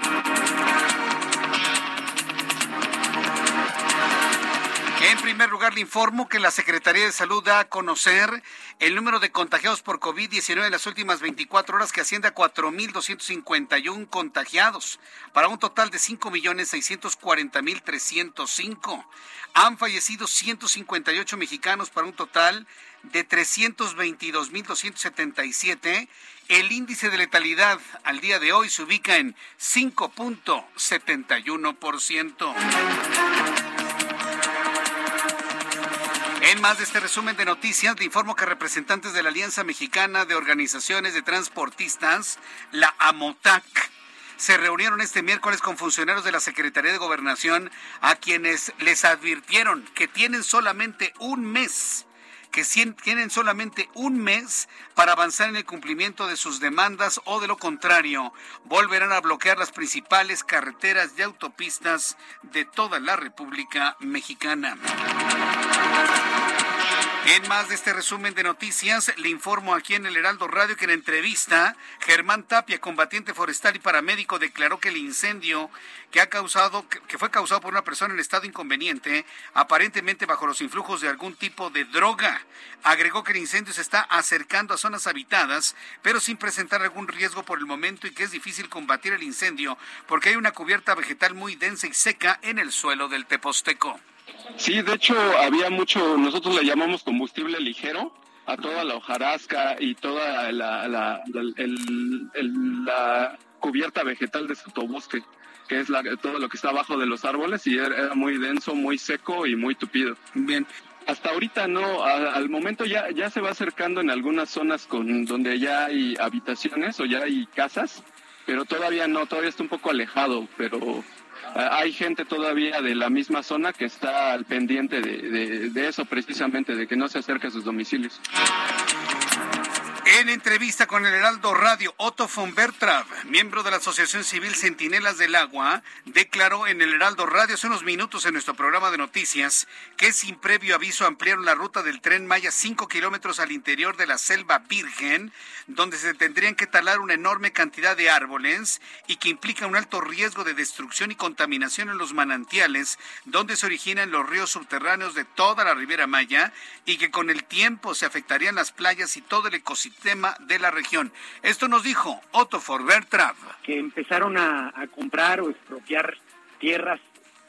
En primer lugar, le informo que la Secretaría de Salud da a conocer el número de contagiados por COVID-19 en las últimas 24 horas que asciende a 4.251 contagiados, para un total de 5.640.305. Han fallecido 158 mexicanos para un total de 322.277. El índice de letalidad al día de hoy se ubica en 5.71%. En más de este resumen de noticias, le informo que representantes de la Alianza Mexicana de Organizaciones de Transportistas, la AMOTAC, se reunieron este miércoles con funcionarios de la Secretaría de Gobernación a quienes les advirtieron que tienen solamente un mes que tienen solamente un mes para avanzar en el cumplimiento de sus demandas o de lo contrario volverán a bloquear las principales carreteras y autopistas de toda la República Mexicana. En más de este resumen de noticias, le informo aquí en el Heraldo Radio que en entrevista, Germán Tapia, combatiente forestal y paramédico, declaró que el incendio que ha causado, que fue causado por una persona en estado inconveniente, aparentemente bajo los influjos de algún tipo de droga. Agregó que el incendio se está acercando a zonas habitadas, pero sin presentar algún riesgo por el momento y que es difícil combatir el incendio porque hay una cubierta vegetal muy densa y seca en el suelo del Teposteco. Sí, de hecho había mucho, nosotros le llamamos combustible ligero a toda la hojarasca y toda la, la, cubierta vegetal de sotobosque, que es todo lo que está abajo de los árboles y era, muy denso, muy seco y muy tupido. Bien. hasta ahorita no, al momento ya, ya se va acercando en algunas zonas con donde ya hay habitaciones o ya hay casas, pero todavía no, todavía está un poco alejado, pero hay gente todavía de la misma zona que está al pendiente de, de eso precisamente, de que no se acerque a sus domicilios. En entrevista con el Heraldo Radio, Otto von Bertrav, miembro de la Asociación Civil Centinelas del Agua, declaró en el Heraldo Radio hace unos minutos en nuestro programa de noticias que sin previo aviso ampliaron la ruta del tren Maya cinco kilómetros al interior de la selva virgen, donde se tendrían que talar una enorme cantidad de árboles y que implica un alto riesgo de destrucción y contaminación en los manantiales, donde se originan los ríos subterráneos de toda la Ribera Maya y que con el tiempo se afectarían las playas y todo el ecosistema de la región. Esto nos dijo Otto Forbertrav. Que empezaron a, comprar o expropiar tierras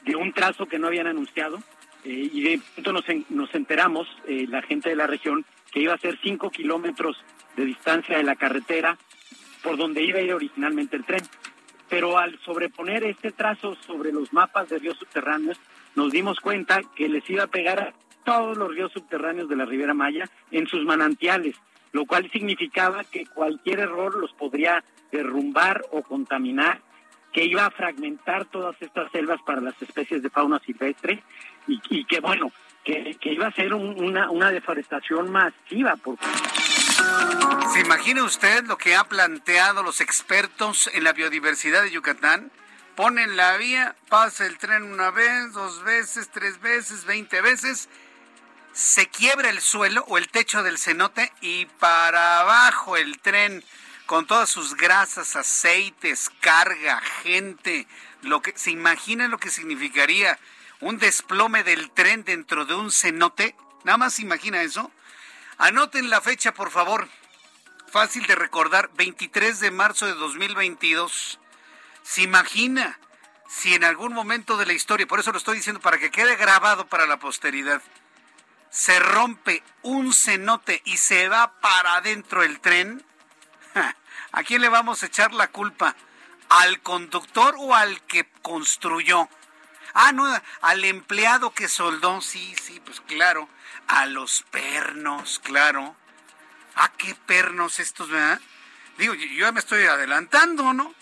de un trazo que no habían anunciado eh, y de pronto nos, nos enteramos, eh, la gente de la región, que iba a ser cinco kilómetros de distancia de la carretera por donde iba a ir originalmente el tren. Pero al sobreponer este trazo sobre los mapas de ríos subterráneos, nos dimos cuenta que les iba a pegar a todos los ríos subterráneos de la Ribera Maya en sus manantiales lo cual significaba que cualquier error los podría derrumbar o contaminar, que iba a fragmentar todas estas selvas para las especies de fauna silvestre y, que bueno, que, iba a ser una, una deforestación masiva. Por... ¿Se imagina usted lo que han planteado los expertos en la biodiversidad de Yucatán? Ponen la vía, pasa el tren una vez, dos veces, tres veces, veinte veces se quiebra el suelo o el techo del cenote y para abajo el tren con todas sus grasas, aceites, carga, gente, lo que se imagina lo que significaría un desplome del tren dentro de un cenote. Nada más imagina eso. Anoten la fecha, por favor. Fácil de recordar, 23 de marzo de 2022. Se imagina si en algún momento de la historia, por eso lo estoy diciendo para que quede grabado para la posteridad se rompe un cenote y se va para adentro el tren, ¿a quién le vamos a echar la culpa? ¿Al conductor o al que construyó? Ah, no, al empleado que soldó, sí, sí, pues claro. A los pernos, claro. ¿A ah, qué pernos estos, verdad? Digo, yo ya me estoy adelantando, ¿no?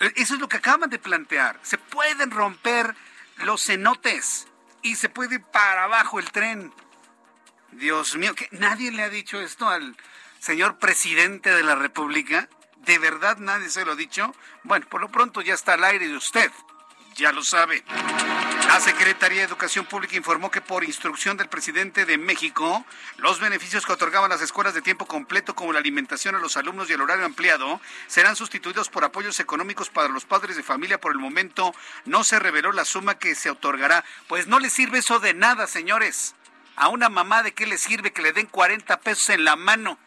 E, eso es lo que acaban de plantear. Se pueden romper los cenotes y se puede ir para abajo el tren. Dios mío, que nadie le ha dicho esto al señor presidente de la República. ¿De verdad nadie se lo ha dicho? Bueno, por lo pronto ya está al aire de usted. Ya lo sabe. La Secretaría de Educación Pública informó que por instrucción del presidente de México, los beneficios que otorgaban las escuelas de tiempo completo como la alimentación a los alumnos y el horario ampliado serán sustituidos por apoyos económicos para los padres de familia. Por el momento no se reveló la suma que se otorgará. Pues no le sirve eso de nada, señores. A una mamá de qué le sirve que le den 40 pesos en la mano.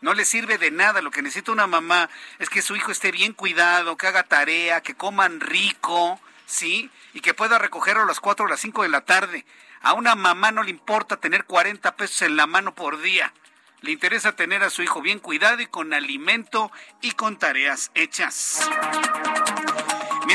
No le sirve de nada. Lo que necesita una mamá es que su hijo esté bien cuidado, que haga tarea, que coman rico, ¿sí? Y que pueda recogerlo a las 4 o las 5 de la tarde. A una mamá no le importa tener 40 pesos en la mano por día. Le interesa tener a su hijo bien cuidado y con alimento y con tareas hechas.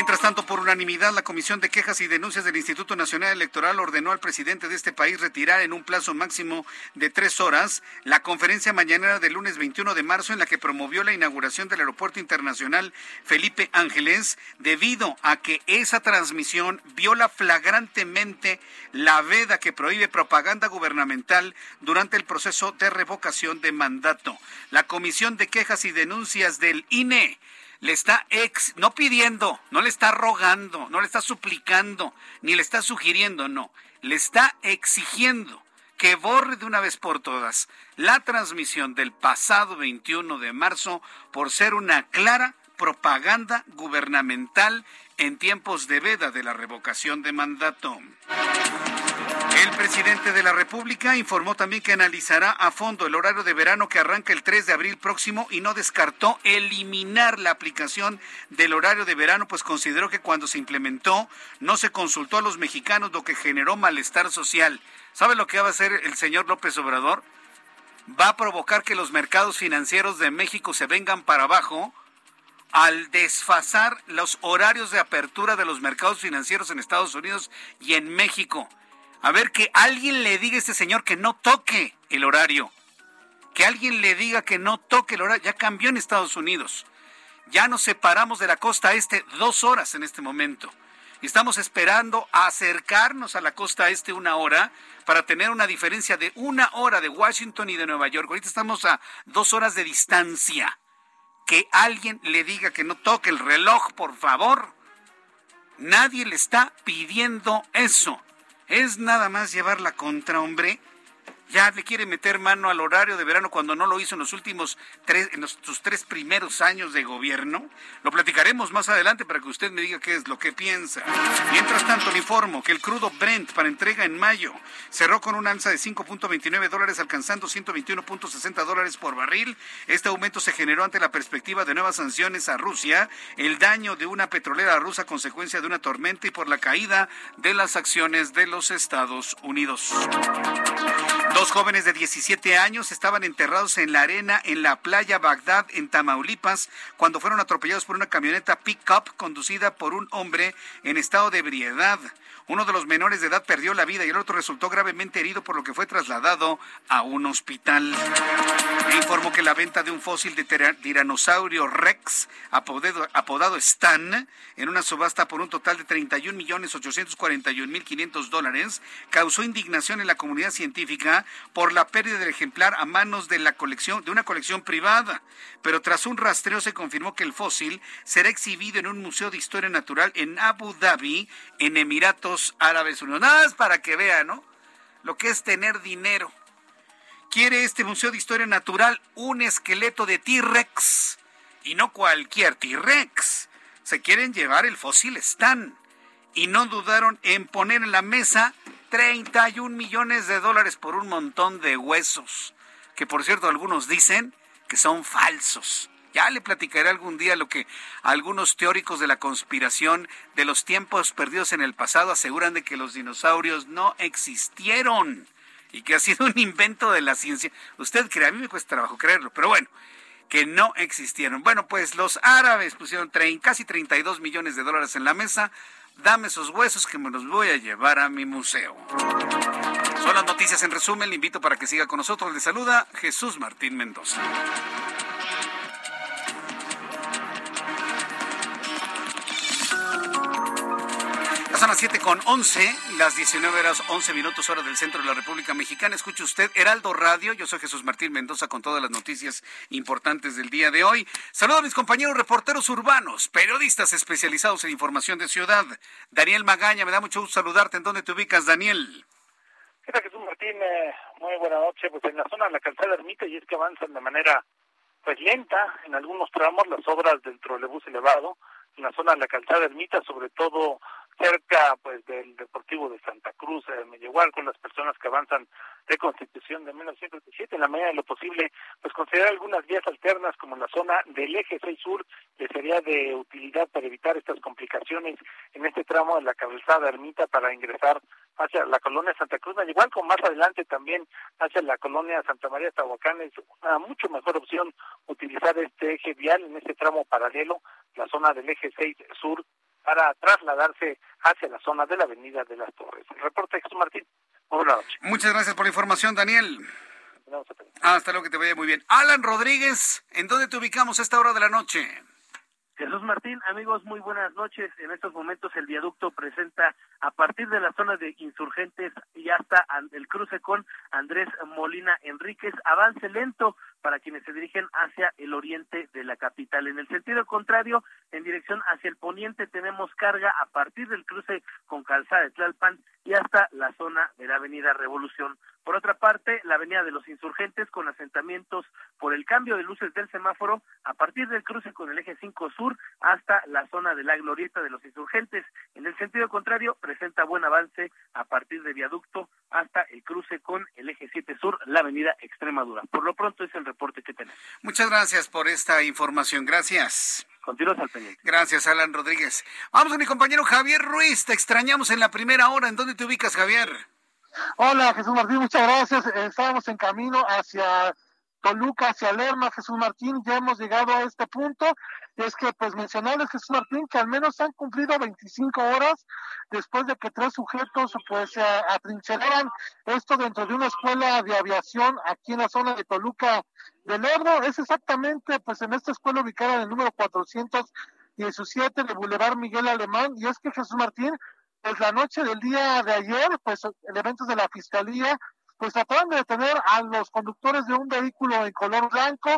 Mientras tanto, por unanimidad, la Comisión de Quejas y Denuncias del Instituto Nacional Electoral ordenó al presidente de este país retirar en un plazo máximo de tres horas la conferencia mañanera del lunes 21 de marzo en la que promovió la inauguración del Aeropuerto Internacional Felipe Ángeles, debido a que esa transmisión viola flagrantemente la veda que prohíbe propaganda gubernamental durante el proceso de revocación de mandato. La Comisión de Quejas y Denuncias del INE le está ex, no pidiendo, no le está rogando, no le está suplicando, ni le está sugiriendo, no, le está exigiendo que borre de una vez por todas la transmisión del pasado 21 de marzo por ser una clara propaganda gubernamental en tiempos de veda de la revocación de mandato. El presidente de la República informó también que analizará a fondo el horario de verano que arranca el 3 de abril próximo y no descartó eliminar la aplicación del horario de verano, pues consideró que cuando se implementó no se consultó a los mexicanos, lo que generó malestar social. ¿Sabe lo que va a hacer el señor López Obrador? Va a provocar que los mercados financieros de México se vengan para abajo al desfasar los horarios de apertura de los mercados financieros en Estados Unidos y en México A ver, que alguien le diga a este señor que no toque el horario. Que alguien le diga que no toque el horario. Ya cambió en Estados Unidos. Ya nos separamos de la costa este dos horas en este momento. Estamos esperando acercarnos a la costa este una hora para tener una diferencia de una hora de Washington y de Nueva York. Ahorita estamos a dos horas de distancia. Que alguien le diga que no toque el reloj, por favor. Nadie le está pidiendo eso. Es nada más llevar la contra, hombre ya le quiere meter mano al horario de verano cuando no lo hizo en los últimos tres, en sus tres primeros años de gobierno. Lo platicaremos más adelante para que usted me diga qué es lo que piensa. Mientras tanto, le informo que el crudo Brent para entrega en mayo cerró con un alza de 5.29 dólares, alcanzando 121.60 dólares por barril. Este aumento se generó ante la perspectiva de nuevas sanciones a Rusia, el daño de una petrolera rusa consecuencia de una tormenta y por la caída de las acciones de los Estados Unidos. Dos jóvenes de 17 años estaban enterrados en la arena en la playa Bagdad, en Tamaulipas, cuando fueron atropellados por una camioneta pick-up conducida por un hombre en estado de ebriedad. Uno de los menores de edad perdió la vida y el otro resultó gravemente herido por lo que fue trasladado a un hospital. E informó que la venta de un fósil de tiranosaurio Rex, apodado, apodado Stan, en una subasta por un total de 31 millones 841 mil 500 dólares, causó indignación en la comunidad científica por la pérdida del ejemplar a manos de la colección de una colección privada. Pero tras un rastreo se confirmó que el fósil será exhibido en un museo de historia natural en Abu Dhabi, en Emiratos Árabes Unidos. Nada más para que vean, ¿no? Lo que es tener dinero. Quiere este Museo de Historia Natural un esqueleto de T-Rex. Y no cualquier T-Rex. Se quieren llevar el fósil Stan. Y no dudaron en poner en la mesa 31 millones de dólares por un montón de huesos. Que por cierto algunos dicen que son falsos. Ya le platicaré algún día lo que algunos teóricos de la conspiración de los tiempos perdidos en el pasado aseguran de que los dinosaurios no existieron y que ha sido un invento de la ciencia. Usted cree, a mí me cuesta trabajo creerlo, pero bueno, que no existieron. Bueno, pues los árabes pusieron casi 32 millones de dólares en la mesa. Dame esos huesos que me los voy a llevar a mi museo. Son las noticias en resumen. Le invito para que siga con nosotros. Le saluda Jesús Martín Mendoza. Son las 7 con 11, las 19 horas 11 minutos hora del centro de la República Mexicana. Escuche usted Heraldo Radio. Yo soy Jesús Martín Mendoza con todas las noticias importantes del día de hoy. Saludo a mis compañeros reporteros urbanos, periodistas especializados en información de ciudad. Daniel Magaña, me da mucho gusto saludarte. ¿En dónde te ubicas, Daniel? ¿Qué tal, Jesús Martín? Eh, muy buena noche. Pues en la zona de la calzada Ermita y es que avanzan de manera pues lenta en algunos tramos las obras del trolebús elevado en la zona de la calzada Ermita, sobre todo cerca pues del Deportivo de Santa Cruz, eh, con las personas que avanzan de Constitución de 1937, en la medida de lo posible, pues considerar algunas vías alternas como la zona del eje 6 sur, que sería de utilidad para evitar estas complicaciones en este tramo de la calzada Ermita para ingresar hacia la colonia Santa Cruz, como más adelante también hacia la colonia Santa María Tahuacán, es una mucho mejor opción utilizar este eje vial en este tramo paralelo, la zona del eje 6 sur para trasladarse hacia la zona de la Avenida de las Torres. El reporte Jesús Martín. Buenas noches. Muchas gracias por la información, Daniel. Hasta luego, que te vaya muy bien. Alan Rodríguez, ¿en dónde te ubicamos a esta hora de la noche? Jesús Martín, amigos, muy buenas noches. En estos momentos el viaducto presenta a partir de la zona de insurgentes y hasta el cruce con Andrés Molina Enríquez, avance lento para quienes se dirigen hacia el oriente de la capital. En el sentido contrario, en dirección hacia el poniente, tenemos carga a partir del cruce con Calzada de Tlalpan y hasta la zona de la Avenida Revolución. Por otra parte, la Avenida de los Insurgentes con asentamientos por el cambio de luces del semáforo a partir del cruce con el eje 5 sur hasta la zona de la Glorieta de los Insurgentes. En el sentido contrario, presenta buen avance a partir de viaducto hasta el cruce con el eje 7 sur, la Avenida Extremadura. Por lo pronto es el reporte que tenemos. Muchas gracias por esta información. Gracias. Continuos al pendiente. Gracias, Alan Rodríguez. Vamos con mi compañero Javier Ruiz. Te extrañamos en la primera hora. ¿En dónde te ubicas, Javier? Hola, Jesús Martín, muchas gracias. Estábamos en camino hacia Toluca hacia Lerma, Jesús Martín, ya hemos llegado a este punto. Es que, pues, mencionarles, Jesús Martín, que al menos han cumplido 25 horas después de que tres sujetos, pues, se atrincheraran esto dentro de una escuela de aviación aquí en la zona de Toluca del Ebro. Es exactamente, pues, en esta escuela ubicada en el número 417 de Boulevard Miguel Alemán. Y es que Jesús Martín, pues, la noche del día de ayer, pues, elementos de la Fiscalía pues trataron de detener a los conductores de un vehículo en color blanco,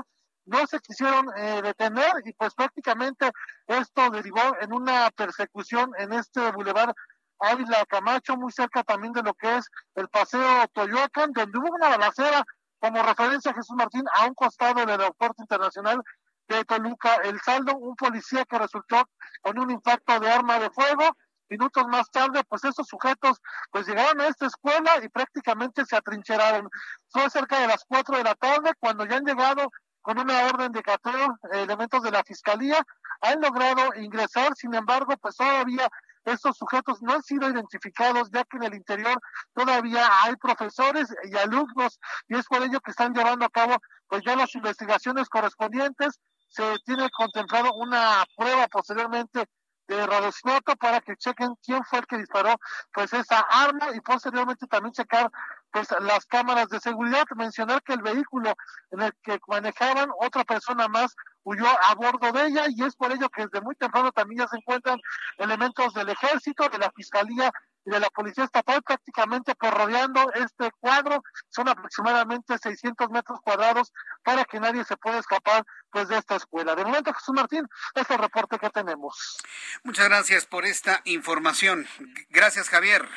no se quisieron eh, detener y pues prácticamente esto derivó en una persecución en este bulevar Ávila Camacho, muy cerca también de lo que es el paseo Toyoacán, donde hubo una balacera como referencia a Jesús Martín a un costado del aeropuerto internacional de Toluca. El saldo, un policía que resultó con un impacto de arma de fuego minutos más tarde, pues estos sujetos pues llegaron a esta escuela y prácticamente se atrincheraron. Fue cerca de las cuatro de la tarde cuando ya han llegado con una orden de cateo elementos de la fiscalía, han logrado ingresar, sin embargo, pues todavía estos sujetos no han sido identificados, ya que en el interior todavía hay profesores y alumnos, y es por ello que están llevando a cabo pues ya las investigaciones correspondientes. Se tiene contemplado una prueba posteriormente de Radosnoto para que chequen quién fue el que disparó pues esa arma y posteriormente también checar pues las cámaras de seguridad, mencionar que el vehículo en el que manejaban otra persona más huyó a bordo de ella y es por ello que desde muy temprano también ya se encuentran elementos del ejército, de la fiscalía y de la Policía Estatal prácticamente por rodeando este cuadro. Son aproximadamente 600 metros cuadrados para que nadie se pueda escapar pues de esta escuela. De momento, Jesús Martín, es el reporte que tenemos. Muchas gracias por esta información. Gracias, Javier.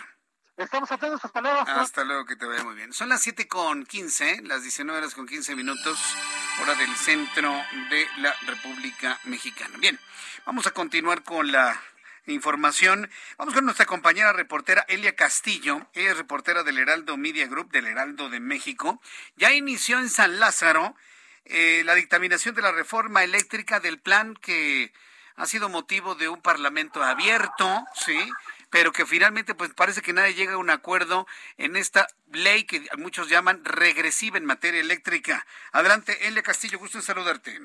Estamos atentos, hasta luego. Hasta luego, que te vaya muy bien. Son las 7 con 15, las 19 horas con 15 minutos, hora del centro de la República Mexicana. Bien, vamos a continuar con la información. Vamos con nuestra compañera reportera Elia Castillo. Ella es reportera del Heraldo Media Group, del Heraldo de México. Ya inició en San Lázaro eh, la dictaminación de la reforma eléctrica del plan que ha sido motivo de un parlamento abierto, ¿sí? pero que finalmente pues parece que nadie llega a un acuerdo en esta ley que muchos llaman regresiva en materia eléctrica. Adelante, Elia Castillo, gusto en saludarte.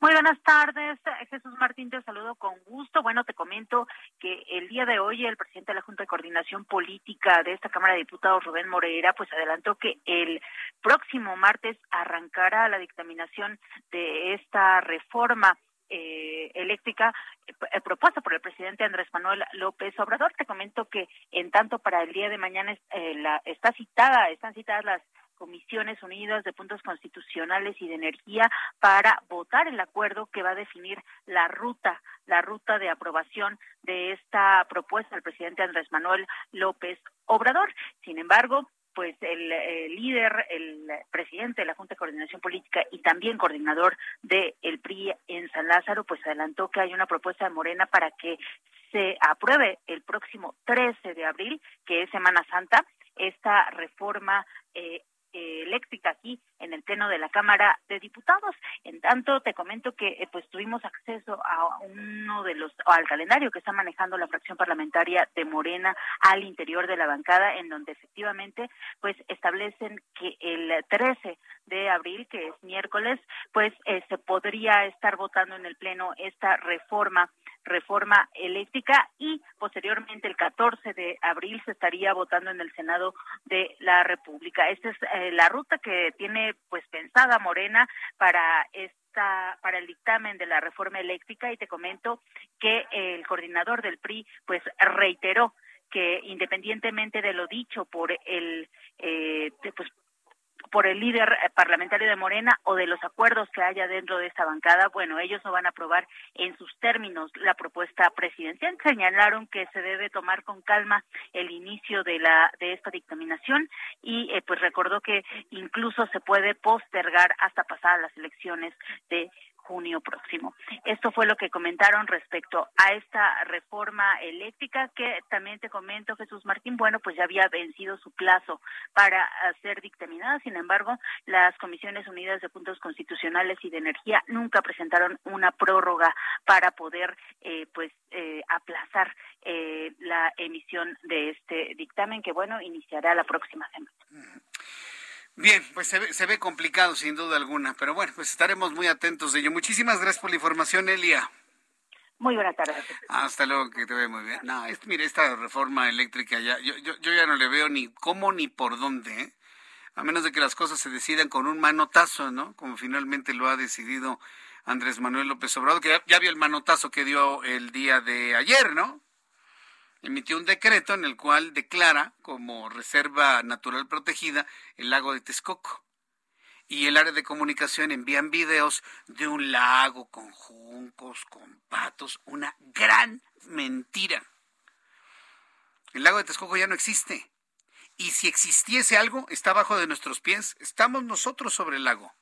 Muy buenas tardes, Jesús Martín, te saludo con gusto. Bueno, te comento que el día de hoy el presidente de la Junta de Coordinación Política de esta Cámara de Diputados, Rubén Moreira, pues adelantó que el próximo martes arrancará la dictaminación de esta reforma eh, eléctrica eh, propuesta por el presidente Andrés Manuel López Obrador. Te comento que en tanto para el día de mañana eh, está citada, están citadas las Comisiones Unidas de Puntos Constitucionales y de Energía para votar el acuerdo que va a definir la ruta, la ruta de aprobación de esta propuesta del presidente Andrés Manuel López Obrador. Sin embargo, pues el, líder, el presidente de la Junta de Coordinación Política y también coordinador del el PRI en San Lázaro, pues adelantó que hay una propuesta de Morena para que se apruebe el próximo 13 de abril, que es Semana Santa, esta reforma eh, eléctrica aquí en el pleno de la Cámara de Diputados. En tanto, te comento que eh, pues tuvimos acceso a uno de los al calendario que está manejando la fracción parlamentaria de Morena al interior de la bancada, en donde efectivamente pues establecen que el 13 de abril, que es miércoles, pues eh, se podría estar votando en el pleno esta reforma reforma eléctrica y posteriormente el 14 de abril se estaría votando en el Senado de la República. Esta es eh, la ruta que tiene pues pensada Morena para esta para el dictamen de la reforma eléctrica y te comento que el coordinador del PRI pues reiteró que independientemente de lo dicho por el eh, pues por el líder eh, parlamentario de Morena o de los acuerdos que haya dentro de esta bancada, bueno, ellos no van a aprobar en sus términos la propuesta presidencial. Señalaron que se debe tomar con calma el inicio de la de esta dictaminación y eh, pues recordó que incluso se puede postergar hasta pasar las elecciones de junio próximo. Esto fue lo que comentaron respecto a esta reforma eléctrica que también te comento, Jesús Martín, bueno, pues ya había vencido su plazo para ser dictaminada. Sin embargo, las Comisiones Unidas de Puntos Constitucionales y de Energía nunca presentaron una prórroga para poder, eh, pues, eh, aplazar eh, la emisión de este dictamen que, bueno, iniciará la próxima semana. Bien, pues se ve, se ve complicado sin duda alguna, pero bueno, pues estaremos muy atentos de ello. Muchísimas gracias por la información, Elia. Muy buenas tardes. Hasta luego, que te ve muy bien. No, mire, esta reforma eléctrica ya, yo, yo, yo, ya no le veo ni cómo ni por dónde, ¿eh? a menos de que las cosas se decidan con un manotazo, ¿no? Como finalmente lo ha decidido Andrés Manuel López Obrador, que ya, ya vio el manotazo que dio el día de ayer, ¿no? Emitió un decreto en el cual declara como reserva natural protegida el lago de Texcoco. Y el área de comunicación envían videos de un lago con juncos, con patos, una gran mentira. El lago de Texcoco ya no existe. Y si existiese algo, está abajo de nuestros pies. Estamos nosotros sobre el lago.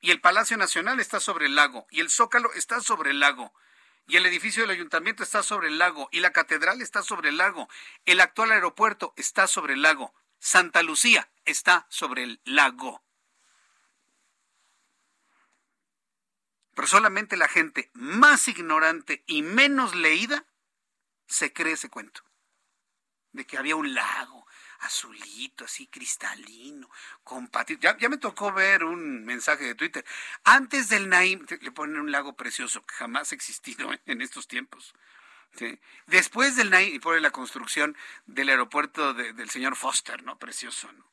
Y el Palacio Nacional está sobre el lago. Y el Zócalo está sobre el lago y el edificio del ayuntamiento está sobre el lago y la catedral está sobre el lago. El actual aeropuerto está sobre el lago. Santa Lucía está sobre el lago. Pero solamente la gente más ignorante y menos leída se cree ese cuento de que había un lago azulito, así cristalino, con Ya, ya, me tocó ver un mensaje de Twitter. Antes del Naim, le ponen un lago precioso que jamás ha existido en estos tiempos. Después del Naim, y pone la construcción del aeropuerto del señor Foster, ¿no? Precioso, ¿no?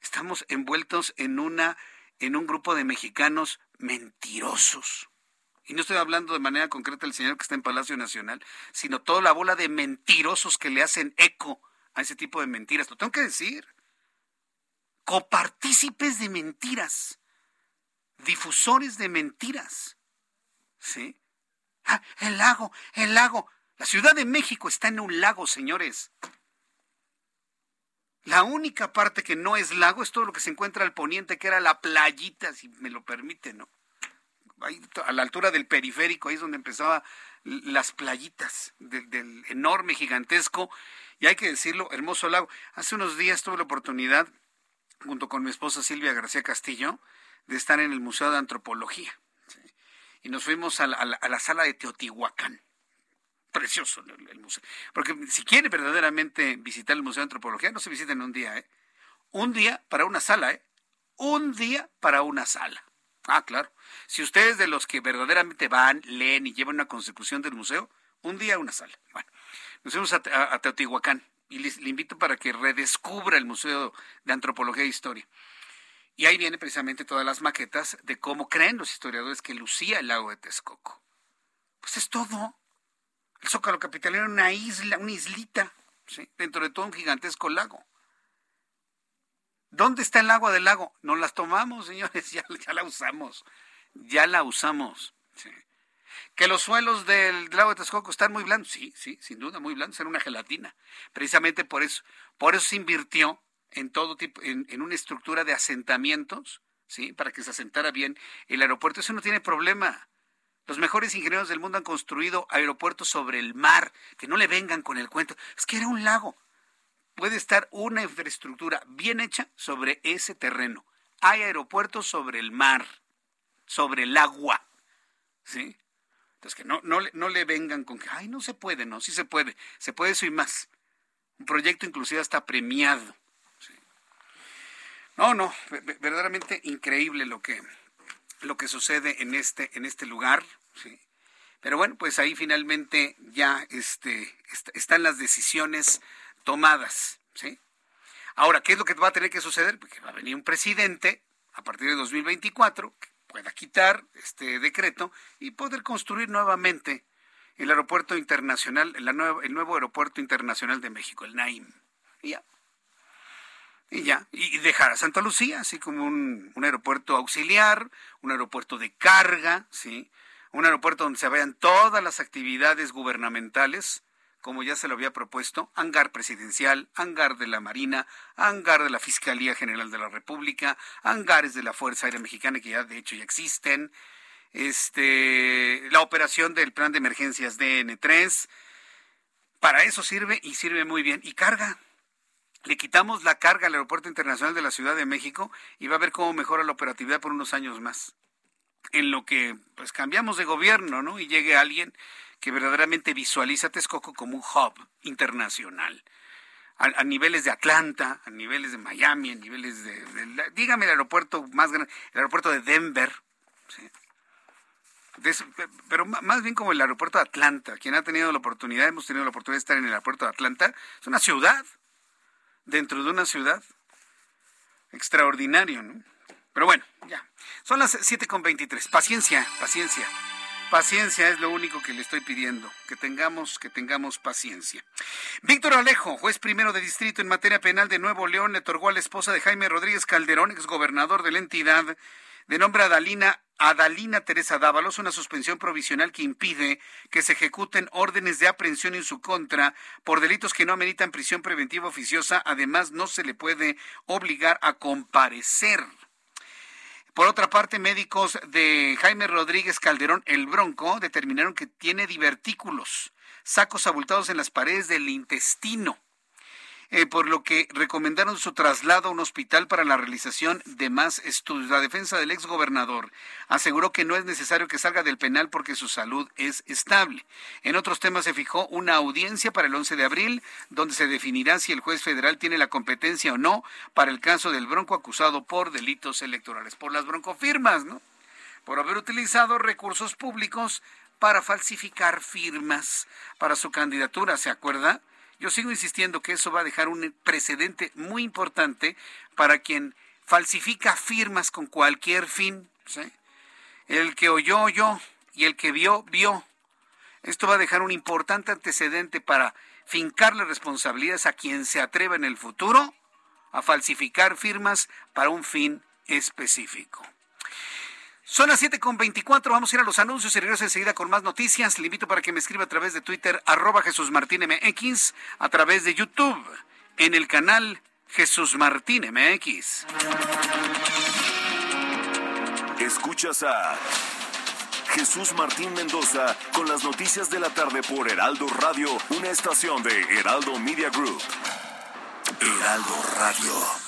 Estamos envueltos en una en un grupo de mexicanos mentirosos. Y no estoy hablando de manera concreta del señor que está en Palacio Nacional, sino toda la bola de mentirosos que le hacen eco a ese tipo de mentiras. Lo tengo que decir. Copartícipes de mentiras. Difusores de mentiras. ¿Sí? Ah, el lago, el lago. La Ciudad de México está en un lago, señores. La única parte que no es lago es todo lo que se encuentra al poniente, que era la playita, si me lo permite, ¿no? A la altura del periférico, ahí es donde empezaba las playitas del enorme, gigantesco y hay que decirlo, hermoso lago. Hace unos días tuve la oportunidad, junto con mi esposa Silvia García Castillo, de estar en el Museo de Antropología. Y nos fuimos a la, sala de Teotihuacán. Precioso el, museo. Porque si quiere verdaderamente visitar el Museo de Antropología, no se visita en un día, ¿eh? Un día para una sala, ¿eh? Un día para una sala. Ah, claro. Si ustedes de los que verdaderamente van, leen y llevan una consecución del museo, un día una sala. Bueno, nos fuimos a, Teotihuacán y le invito para que redescubra el Museo de Antropología e Historia. Y ahí vienen precisamente todas las maquetas de cómo creen los historiadores que lucía el lago de Texcoco. Pues es todo. El Zócalo Capital era una isla, una islita, dentro de todo un gigantesco lago. ¿Dónde está el agua del lago? No las tomamos, señores, ya, ya la usamos. Ya la usamos. ¿sí? Que los suelos del lago de Texcoco están muy blandos, sí, sí, sin duda, muy blandos, era una gelatina. Precisamente por eso, por eso se invirtió en todo tipo, en, una estructura de asentamientos, sí, para que se asentara bien el aeropuerto. Eso no tiene problema. Los mejores ingenieros del mundo han construido aeropuertos sobre el mar, que no le vengan con el cuento. Es que era un lago. Puede estar una infraestructura bien hecha sobre ese terreno. Hay aeropuertos sobre el mar, sobre el agua. ¿Sí? Entonces, que no, no, no le vengan con que, ay, no se puede, no, sí se puede, se puede eso y más. Un proyecto inclusive está premiado. No, no, verdaderamente increíble lo que, lo que sucede en este, en este lugar. ¿sí? Pero bueno, pues ahí finalmente ya este, están las decisiones tomadas. ¿sí? Ahora, ¿qué es lo que va a tener que suceder? Porque va a venir un presidente a partir de 2024, pueda quitar este decreto y poder construir nuevamente el aeropuerto internacional, el nuevo aeropuerto internacional de México, el NAIM. Y ya. Y ya. Y dejar a Santa Lucía, así como un, un aeropuerto auxiliar, un aeropuerto de carga, ¿sí? Un aeropuerto donde se vayan todas las actividades gubernamentales como ya se lo había propuesto, hangar presidencial, hangar de la Marina, hangar de la Fiscalía General de la República, hangares de la Fuerza Aérea Mexicana, que ya de hecho ya existen, este, la operación del plan de emergencias DN3. Para eso sirve y sirve muy bien. Y carga. Le quitamos la carga al Aeropuerto Internacional de la Ciudad de México y va a ver cómo mejora la operatividad por unos años más. En lo que pues cambiamos de gobierno, ¿no? Y llegue alguien que verdaderamente visualiza a Texcoco como un hub internacional. a, niveles de Atlanta, a niveles de Miami, a niveles de, dígame el aeropuerto más grande, el aeropuerto de Denver, pero más bien como el aeropuerto de Atlanta. Quien ha tenido la oportunidad, hemos tenido la oportunidad de estar en el aeropuerto de Atlanta, es una ciudad, dentro de una ciudad, extraordinario, ¿no? Pero bueno, ya. Son las 7.23. Paciencia, paciencia. Paciencia es lo único que le estoy pidiendo, que tengamos, que tengamos paciencia. Víctor Alejo, juez primero de distrito en materia penal de Nuevo León, le otorgó a la esposa de Jaime Rodríguez Calderón, exgobernador de la entidad, de nombre Adalina, Adalina Teresa Dávalos, una suspensión provisional que impide que se ejecuten órdenes de aprehensión en su contra por delitos que no ameritan prisión preventiva oficiosa. Además, no se le puede obligar a comparecer. Por otra parte, médicos de Jaime Rodríguez Calderón, el Bronco, determinaron que tiene divertículos, sacos abultados en las paredes del intestino. Eh, por lo que recomendaron su traslado a un hospital para la realización de más estudios. La defensa del exgobernador aseguró que no es necesario que salga del penal porque su salud es estable. En otros temas se fijó una audiencia para el 11 de abril donde se definirá si el juez federal tiene la competencia o no para el caso del bronco acusado por delitos electorales, por las broncofirmas, ¿no? Por haber utilizado recursos públicos para falsificar firmas para su candidatura, ¿se acuerda? Yo sigo insistiendo que eso va a dejar un precedente muy importante para quien falsifica firmas con cualquier fin. El que oyó, oyó, y el que vio, vio. Esto va a dejar un importante antecedente para fincarle responsabilidades a quien se atreva en el futuro a falsificar firmas para un fin específico. Son las 7.24, vamos a ir a los anuncios y regreso enseguida con más noticias. Le invito para que me escriba a través de Twitter, arroba Jesús Martín MX, a través de YouTube, en el canal Jesús Martín MX. Escuchas a Jesús Martín Mendoza con las noticias de la tarde por Heraldo Radio, una estación de Heraldo Media Group. Heraldo Radio.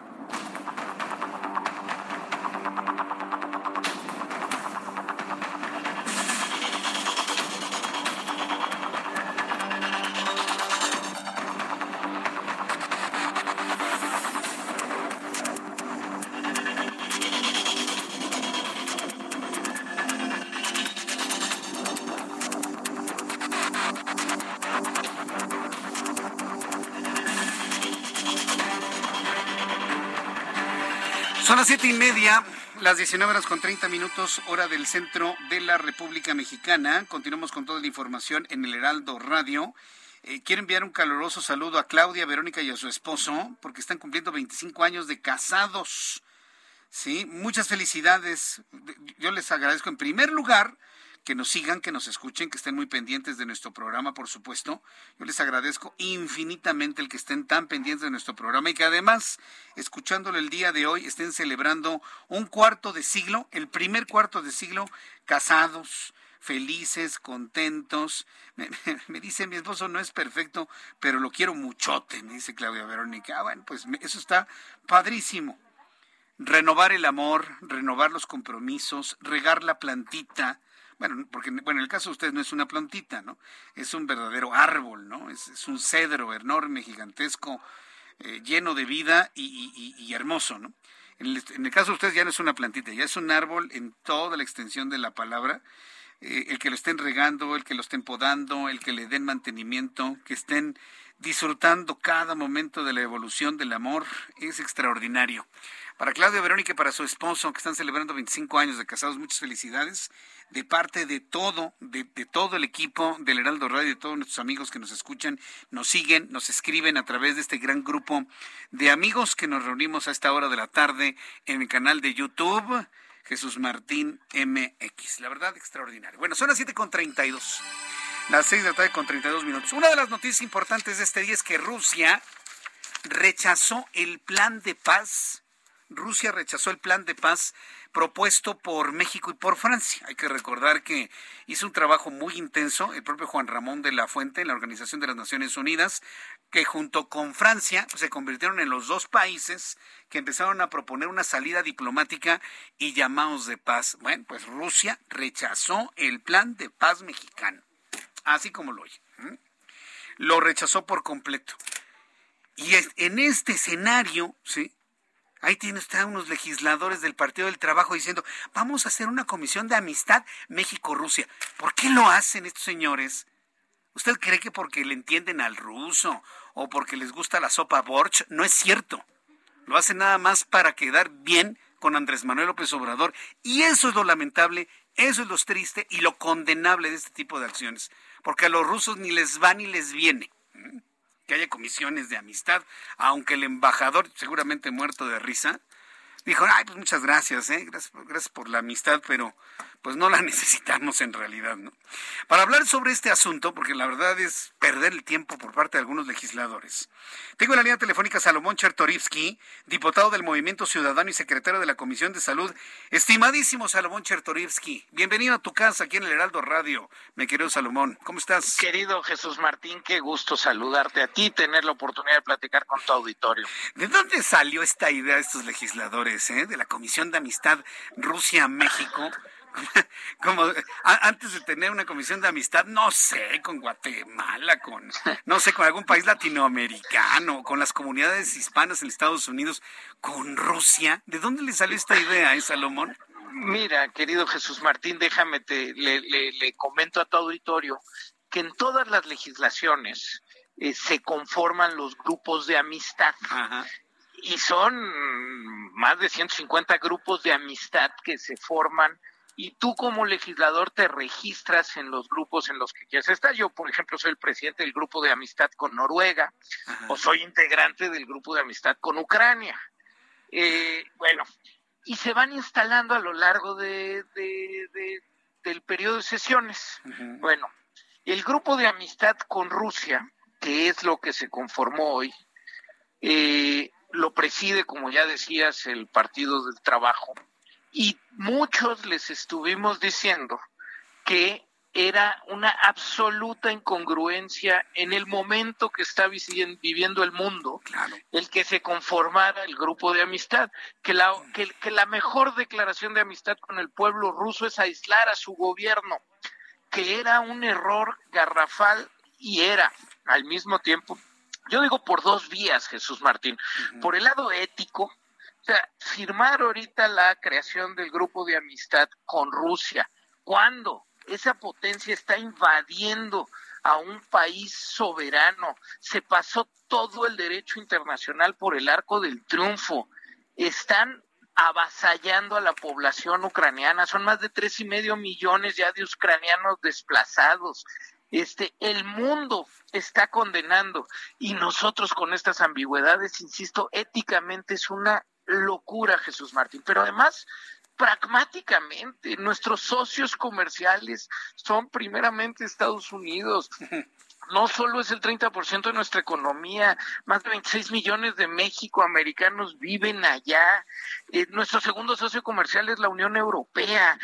Las siete y media, las 19 horas con 30 minutos, hora del centro de la República Mexicana. Continuamos con toda la información en el Heraldo Radio. Eh, quiero enviar un caluroso saludo a Claudia, Verónica y a su esposo, porque están cumpliendo 25 años de casados. Sí, muchas felicidades. Yo les agradezco en primer lugar que nos sigan, que nos escuchen, que estén muy pendientes de nuestro programa, por supuesto. Yo les agradezco infinitamente el que estén tan pendientes de nuestro programa y que además, escuchándolo el día de hoy, estén celebrando un cuarto de siglo, el primer cuarto de siglo, casados, felices, contentos. Me, dice mi esposo no es perfecto, pero lo quiero muchote, me dice Claudia Verónica. Ah, bueno, pues eso está padrísimo. Renovar el amor, renovar los compromisos, regar la plantita, bueno, porque bueno, en el caso de ustedes no es una plantita, ¿no? Es un verdadero árbol, ¿no? Es, un cedro enorme, gigantesco, eh, lleno de vida y, hermoso, ¿no? En el, en el, caso de ustedes ya no es una plantita, ya es un árbol en toda la extensión de la palabra. Eh, el que lo estén regando, el que lo estén podando, el que le den mantenimiento, que estén disfrutando cada momento de la evolución del amor, es extraordinario. Para Claudia Verónica y para su esposo, que están celebrando 25 años de casados, muchas felicidades de parte de todo, de, todo el equipo del Heraldo Radio, de todos nuestros amigos que nos escuchan, nos siguen, nos escriben a través de este gran grupo de amigos que nos reunimos a esta hora de la tarde en el canal de YouTube. Jesús Martín MX. La verdad, extraordinario. Bueno, son las 7 con 32. Las 6 de la tarde con 32 minutos. Una de las noticias importantes de este día es que Rusia rechazó el plan de paz Rusia rechazó el plan de paz propuesto por México y por Francia. Hay que recordar que hizo un trabajo muy intenso el propio Juan Ramón de la Fuente en la Organización de las Naciones Unidas, que junto con Francia se convirtieron en los dos países que empezaron a proponer una salida diplomática y llamados de paz. Bueno, pues Rusia rechazó el plan de paz mexicano, así como lo oye. Lo rechazó por completo. Y en este escenario, ¿sí? Ahí tiene usted unos legisladores del Partido del Trabajo diciendo, vamos a hacer una comisión de amistad México-Rusia. ¿Por qué lo hacen estos señores? ¿Usted cree que porque le entienden al ruso o porque les gusta la sopa Borch? No es cierto. Lo hacen nada más para quedar bien con Andrés Manuel López Obrador. Y eso es lo lamentable, eso es lo triste y lo condenable de este tipo de acciones. Porque a los rusos ni les va ni les viene que haya comisiones de amistad, aunque el embajador, seguramente muerto de risa, dijo, ay, pues muchas gracias, ¿eh? gracias, gracias por la amistad, pero pues no la necesitamos en realidad, ¿no? Para hablar sobre este asunto, porque la verdad es perder el tiempo por parte de algunos legisladores. Tengo en la línea telefónica Salomón Chertorivsky, diputado del Movimiento Ciudadano y secretario de la Comisión de Salud. Estimadísimo Salomón Chertorivsky, bienvenido a tu casa aquí en el Heraldo Radio, mi querido Salomón. ¿Cómo estás? Querido Jesús Martín, qué gusto saludarte a ti y tener la oportunidad de platicar con tu auditorio. ¿De dónde salió esta idea de estos legisladores, eh? de la Comisión de Amistad Rusia-México? como antes de tener una comisión de amistad, no sé, con Guatemala, con, no sé, con algún país latinoamericano, con las comunidades hispanas en Estados Unidos, con Rusia. ¿De dónde le salió esta idea, eh, Salomón? Mira, querido Jesús Martín, déjame, te, le, comento a tu auditorio que en todas las legislaciones eh, se conforman los grupos de amistad. Y son más de 150 grupos de amistad que se forman y tú como legislador te registras en los grupos en los que quieres estar. Yo, por ejemplo, soy el presidente del grupo de amistad con Noruega o soy integrante del grupo de amistad con Ucrania. Eh, bueno, y se van instalando a lo largo de, del periodo de sesiones. Bueno, el grupo de amistad con Rusia, que es lo que se conformó hoy, eh, lo preside, como ya decías, el Partido del Trabajo y muchos les estuvimos diciendo que era una absoluta incongruencia en el momento que está viviendo el mundo, el que se conformara el grupo de amistad, que la, que, que la mejor declaración de amistad con el pueblo ruso es aislar a su gobierno, que era un error garrafal y era al mismo tiempo, yo digo por dos vías, Jesús Martín, por el lado ético, sea, firmar ahorita la creación del grupo de amistad con Rusia, cuando esa potencia está invadiendo a un país soberano, se pasó todo el derecho internacional por el arco del triunfo, están avasallando a la población ucraniana, son más de tres y medio millones ya de ucranianos desplazados, este, el mundo está condenando. Y nosotros con estas ambigüedades, insisto, éticamente es una locura, Jesús Martín, pero además pragmáticamente, nuestros socios comerciales son primeramente Estados Unidos. No solo es el 30% de nuestra economía, más de 26 millones de México-americanos viven allá. Eh, nuestro segundo socio comercial es la Unión Europea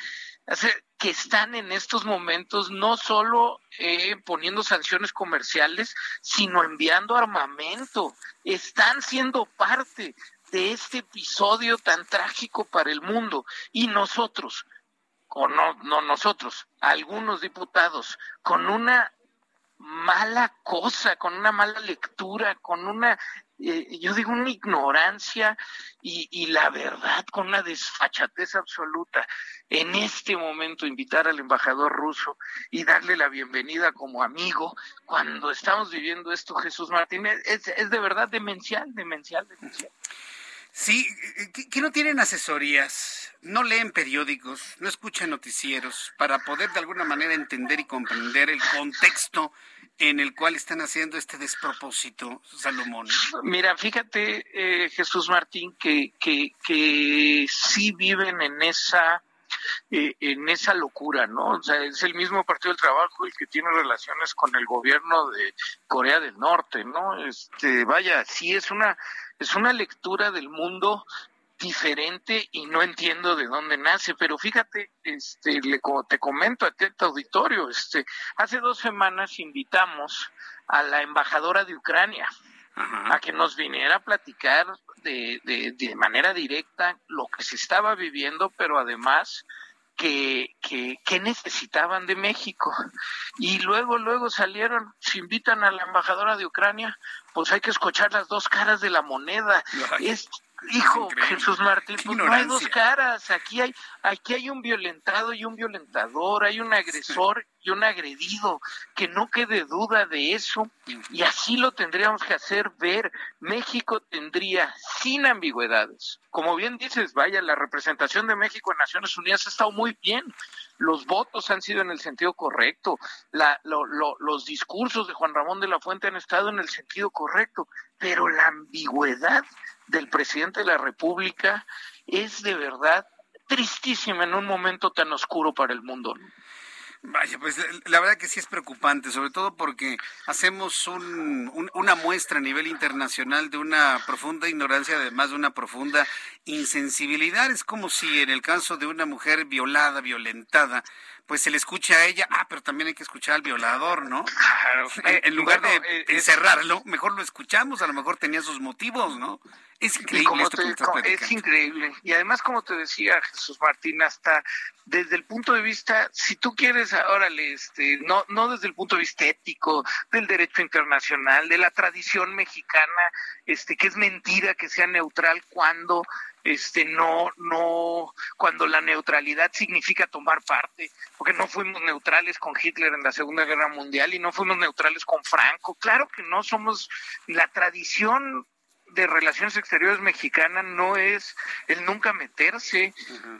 que están en estos momentos no solo eh, poniendo sanciones comerciales, sino enviando armamento. Están siendo parte de este episodio tan trágico para el mundo. Y nosotros, o no, no nosotros, algunos diputados, con una mala cosa, con una mala lectura, con una, eh, yo digo, una ignorancia y, y, la verdad, con una desfachatez absoluta. En este momento, invitar al embajador ruso y darle la bienvenida como amigo, cuando estamos viviendo esto, Jesús Martínez, es, es de verdad demencial, demencial, demencial. Sí, que, no tienen asesorías, no leen periódicos, no escuchan noticieros para poder de alguna manera entender y comprender el contexto en el cual están haciendo este despropósito, Salomón. Mira, fíjate, eh, Jesús Martín, que, que, que sí viven en esa eh, en esa locura, ¿no? O sea, es el mismo Partido del Trabajo el que tiene relaciones con el gobierno de Corea del Norte, ¿no? Este, vaya, sí es una es una lectura del mundo diferente y no entiendo de dónde nace, pero fíjate, este, le, te comento a este auditorio, este, hace dos semanas invitamos a la embajadora de Ucrania a que nos viniera a platicar de, de, de manera directa lo que se estaba viviendo, pero además que, que, que, necesitaban de México. Y luego, luego salieron, se invitan a la embajadora de Ucrania, pues hay que escuchar las dos caras de la moneda. Es, Hijo, Jesús Martín, pues no hay dos caras. Aquí hay, aquí hay un violentado y un violentador, hay un agresor y un agredido. Que no quede duda de eso. Y así lo tendríamos que hacer ver. México tendría, sin ambigüedades, como bien dices, vaya, la representación de México en Naciones Unidas ha estado muy bien. Los votos han sido en el sentido correcto. La, los discursos de Juan Ramón de la Fuente han estado en el sentido correcto. Pero la ambigüedad del presidente de la República es de verdad tristísima en un momento tan oscuro para el mundo. Vaya, pues la verdad que sí es preocupante, sobre todo porque hacemos un, una muestra a nivel internacional de una profunda ignorancia, además de una profunda insensibilidad. Es como si en el caso de una mujer violada, violentada, pues se le escucha a ella, ah, pero también hay que escuchar al violador, ¿no? Claro. En, lugar de eh, encerrarlo, mejor lo escuchamos, a lo mejor tenía sus motivos, ¿no? Es increíble esto Es increíble. Y además, como te decía Jesús Martín, hasta desde el punto de vista, si tú quieres, órale, este, no, no desde el punto de vista ético, del derecho internacional, de la tradición mexicana, este, que es mentira que sea neutral cuando este no no cuando la neutralidad significa tomar parte porque no fuimos neutrales con Hitler en la Segunda Guerra Mundial y no fuimos neutrales con Franco claro que no somos la tradición de relaciones exteriores mexicana no es el nunca meterse,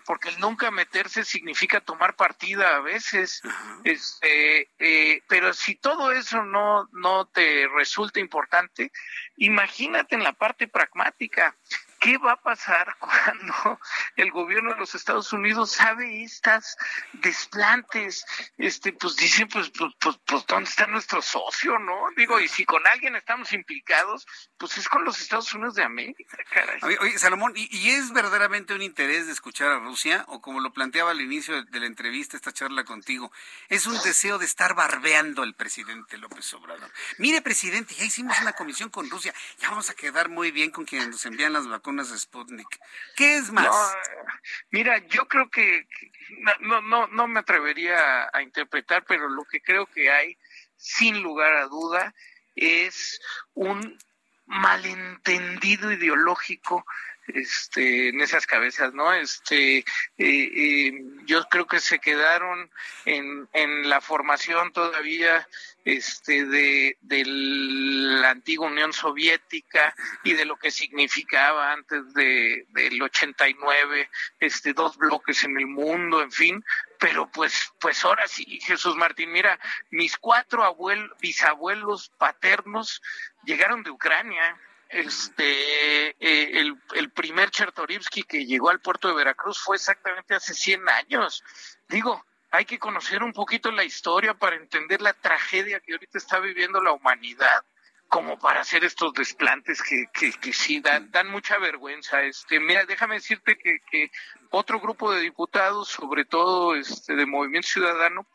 porque el nunca meterse significa tomar partida a veces. este, eh, pero si todo eso no, no te resulta importante, imagínate en la parte pragmática. ¿Qué va a pasar cuando el gobierno de los Estados Unidos sabe estas desplantes? Este, pues dicen, pues, pues, pues, pues, ¿dónde está nuestro socio, no? Digo, y si con alguien estamos implicados, pues es con los Estados Unidos de América, caray. Oye, Salomón, ¿y, ¿y, es verdaderamente un interés de escuchar a Rusia? O como lo planteaba al inicio de la entrevista, esta charla contigo, es un deseo de estar barbeando al presidente López Obrador. Mire, presidente, ya hicimos una comisión con Rusia, ya vamos a quedar muy bien con quienes nos envían las vacunas vacunas de Sputnik. ¿Qué es más? mira, yo creo que no, no, no me atrevería a, interpretar, pero lo que creo que hay, sin lugar a duda, es un malentendido ideológico este, en esas cabezas, ¿no? Este, eh, eh, yo creo que se quedaron en, en la formación todavía este, de, de la antigua Unión Soviética y de lo que significaba antes de, del 89, este, dos bloques en el mundo, en fin, pero pues, pues ahora sí, Jesús Martín, mira, mis cuatro abuelos, bisabuelos paternos llegaron de Ucrania, este eh, el, el, primer Chertorivsky que llegó al puerto de Veracruz fue exactamente hace 100 años. Digo, hay que conocer un poquito la historia para entender la tragedia que ahorita está viviendo la humanidad como para hacer estos desplantes que, que, que sí dan, dan mucha vergüenza. Este, mira, déjame decirte que, que otro grupo de diputados, sobre todo este de Movimiento Ciudadano,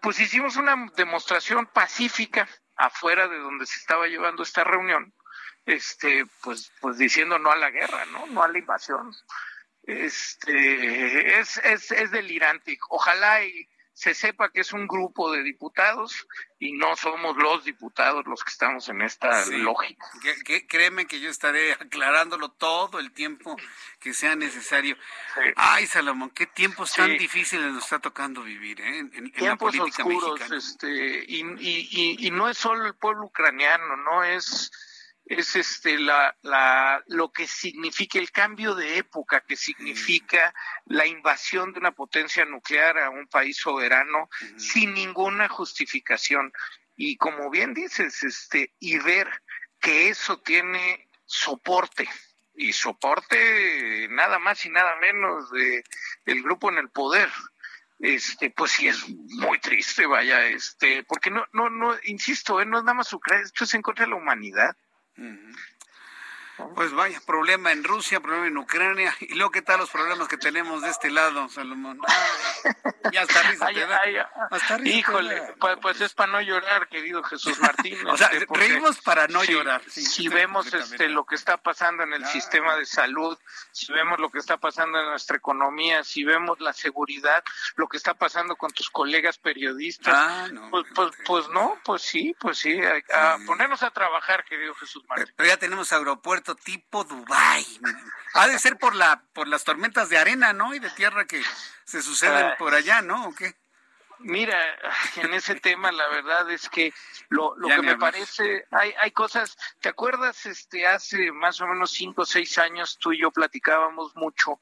pues hicimos una demostración pacífica afuera de donde se estaba llevando esta reunión este, pues, pues diciendo no a la guerra, ¿no? No a la invasión. Este, es, es, es delirante. Ojalá y se sepa que es un grupo de diputados y no somos los diputados los que estamos en esta lógica. créeme que yo estaré aclarándolo todo el tiempo que sea necesario. Ay, Salomón, qué tiempos tan difíciles nos está tocando vivir ¿eh? en, tiempos oscuros, Este, y, y, y no es solo el pueblo ucraniano, no es es este la, la lo que significa el cambio de época que significa la invasión de una potencia nuclear a un país soberano sin ninguna justificación y como bien dices este y ver que eso tiene soporte y soporte nada más y nada menos de el grupo en el poder este pues sí es muy triste vaya este porque no no no insisto ¿eh? no es nada más Ucrania esto es en contra de la humanidad Mm-hmm. Pues vaya, problema en Rusia, problema en Ucrania, y luego qué tal los problemas que tenemos de este lado, Salomón. ya está risa Híjole, Pues, pues, es para no llorar, querido Jesús Martín. o sea, este, reímos para no llorar. si vemos este lo que está pasando en el sistema de salud, si vemos lo que está pasando en nuestra economía, si vemos la seguridad, lo que está pasando con tus colegas periodistas, ah, pues, pues, pues, no, pues sí, pues sí, a, ponernos a trabajar, querido Jesús Martín. Pero ya tenemos tipo Dubai. Ha de ser por la por las tormentas de arena, ¿no? Y de tierra que se suceden ah. por allá, ¿no? ¿O qué? Mira, en ese tema la verdad es que lo, lo que me parece, hay, hay cosas, ¿te acuerdas? Este, hace más o menos cinco o seis años tú y yo platicábamos mucho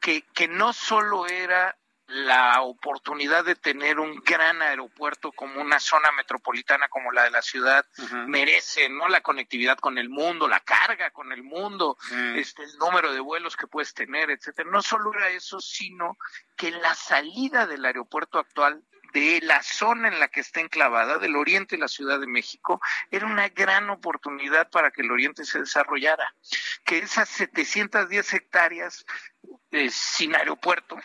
que, que no solo era la oportunidad de tener un gran aeropuerto como una zona metropolitana como la de la ciudad merece, ¿no? La conectividad con el mundo, la carga con el mundo, este, el número de vuelos que puedes tener, etcétera. No solo era eso, sino que la salida del aeropuerto actual de la zona en la que está enclavada, del oriente de la Ciudad de México, era una gran oportunidad para que el oriente se desarrollara. Que esas 710 hectáreas eh, sin aeropuerto,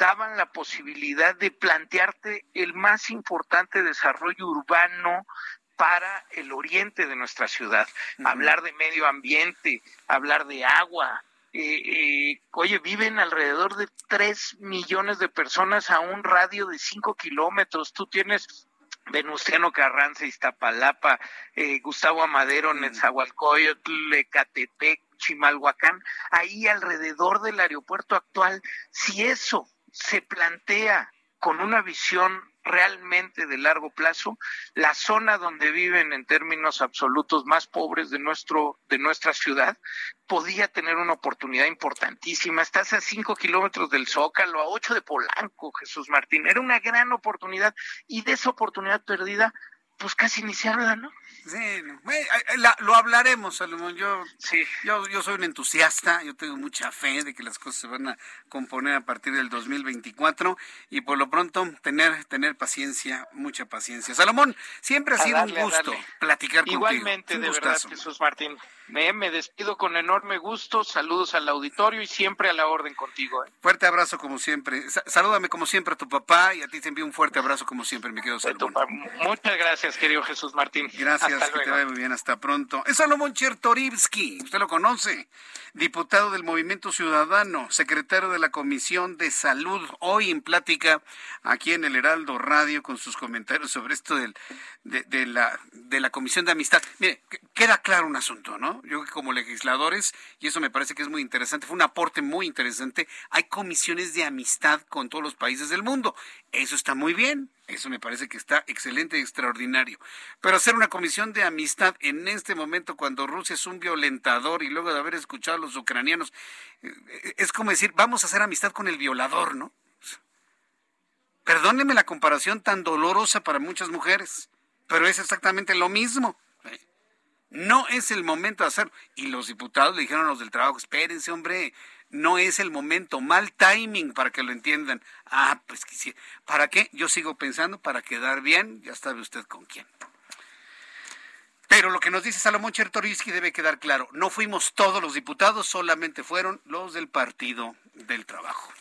daban la posibilidad de plantearte el más importante desarrollo urbano para el oriente de nuestra ciudad. Hablar de medio ambiente, hablar de agua. Eh, eh, oye, viven alrededor de 3 millones de personas a un radio de 5 kilómetros. Tú tienes Venustiano Carranza, Iztapalapa, eh, Gustavo Amadero, mm. Netzahualcoyotl, Ecatepec, Chimalhuacán, ahí alrededor del aeropuerto actual. Si eso se plantea con una visión realmente de largo plazo, la zona donde viven en términos absolutos más pobres de nuestro de nuestra ciudad podía tener una oportunidad importantísima. Estás a cinco kilómetros del Zócalo, a ocho de Polanco, Jesús Martín. Era una gran oportunidad y de esa oportunidad perdida, pues casi ni se habla, ¿no? Sí, lo hablaremos, Salomón. Yo, sí. yo, yo soy un entusiasta, yo tengo mucha fe de que las cosas se van a componer a partir del 2024 y por lo pronto tener, tener paciencia, mucha paciencia. Salomón, siempre ha sido un gusto platicar contigo. Igualmente, de verdad, Jesús Martín. Me, me, despido con enorme gusto, saludos al auditorio y siempre a la orden contigo. ¿eh? Fuerte abrazo como siempre. Salúdame como siempre a tu papá y a ti te envío un fuerte abrazo como siempre, mi querido Salomón. Muchas gracias, querido Jesús Martín. Gracias, que te vaya muy bien, hasta pronto. Es Salomón Chertorivsky, usted lo conoce, diputado del Movimiento Ciudadano, secretario de la Comisión de Salud, hoy en plática aquí en el Heraldo Radio con sus comentarios sobre esto del, de, la, de la Comisión de Amistad. Mire, queda claro un asunto, ¿no? Yo como legisladores, y eso me parece que es muy interesante, fue un aporte muy interesante, hay comisiones de amistad con todos los países del mundo. Eso está muy bien, eso me parece que está excelente y extraordinario. Pero hacer una comisión de amistad en este momento cuando Rusia es un violentador y luego de haber escuchado a los ucranianos, eh, es como decir, vamos a hacer amistad con el violador, ¿no? Perdóneme la comparación tan dolorosa para muchas mujeres, pero es exactamente lo mismo. No es el momento de hacerlo. Y los diputados le dijeron a los del trabajo, espérense, hombre, no es el momento, mal timing para que lo entiendan. Ah, pues quisiera. ¿Para qué? Yo sigo pensando, para quedar bien, ya sabe usted con quién. Pero lo que nos dice Salomón Chertoriski debe quedar claro. No fuimos todos los diputados, solamente fueron los del Partido del Trabajo.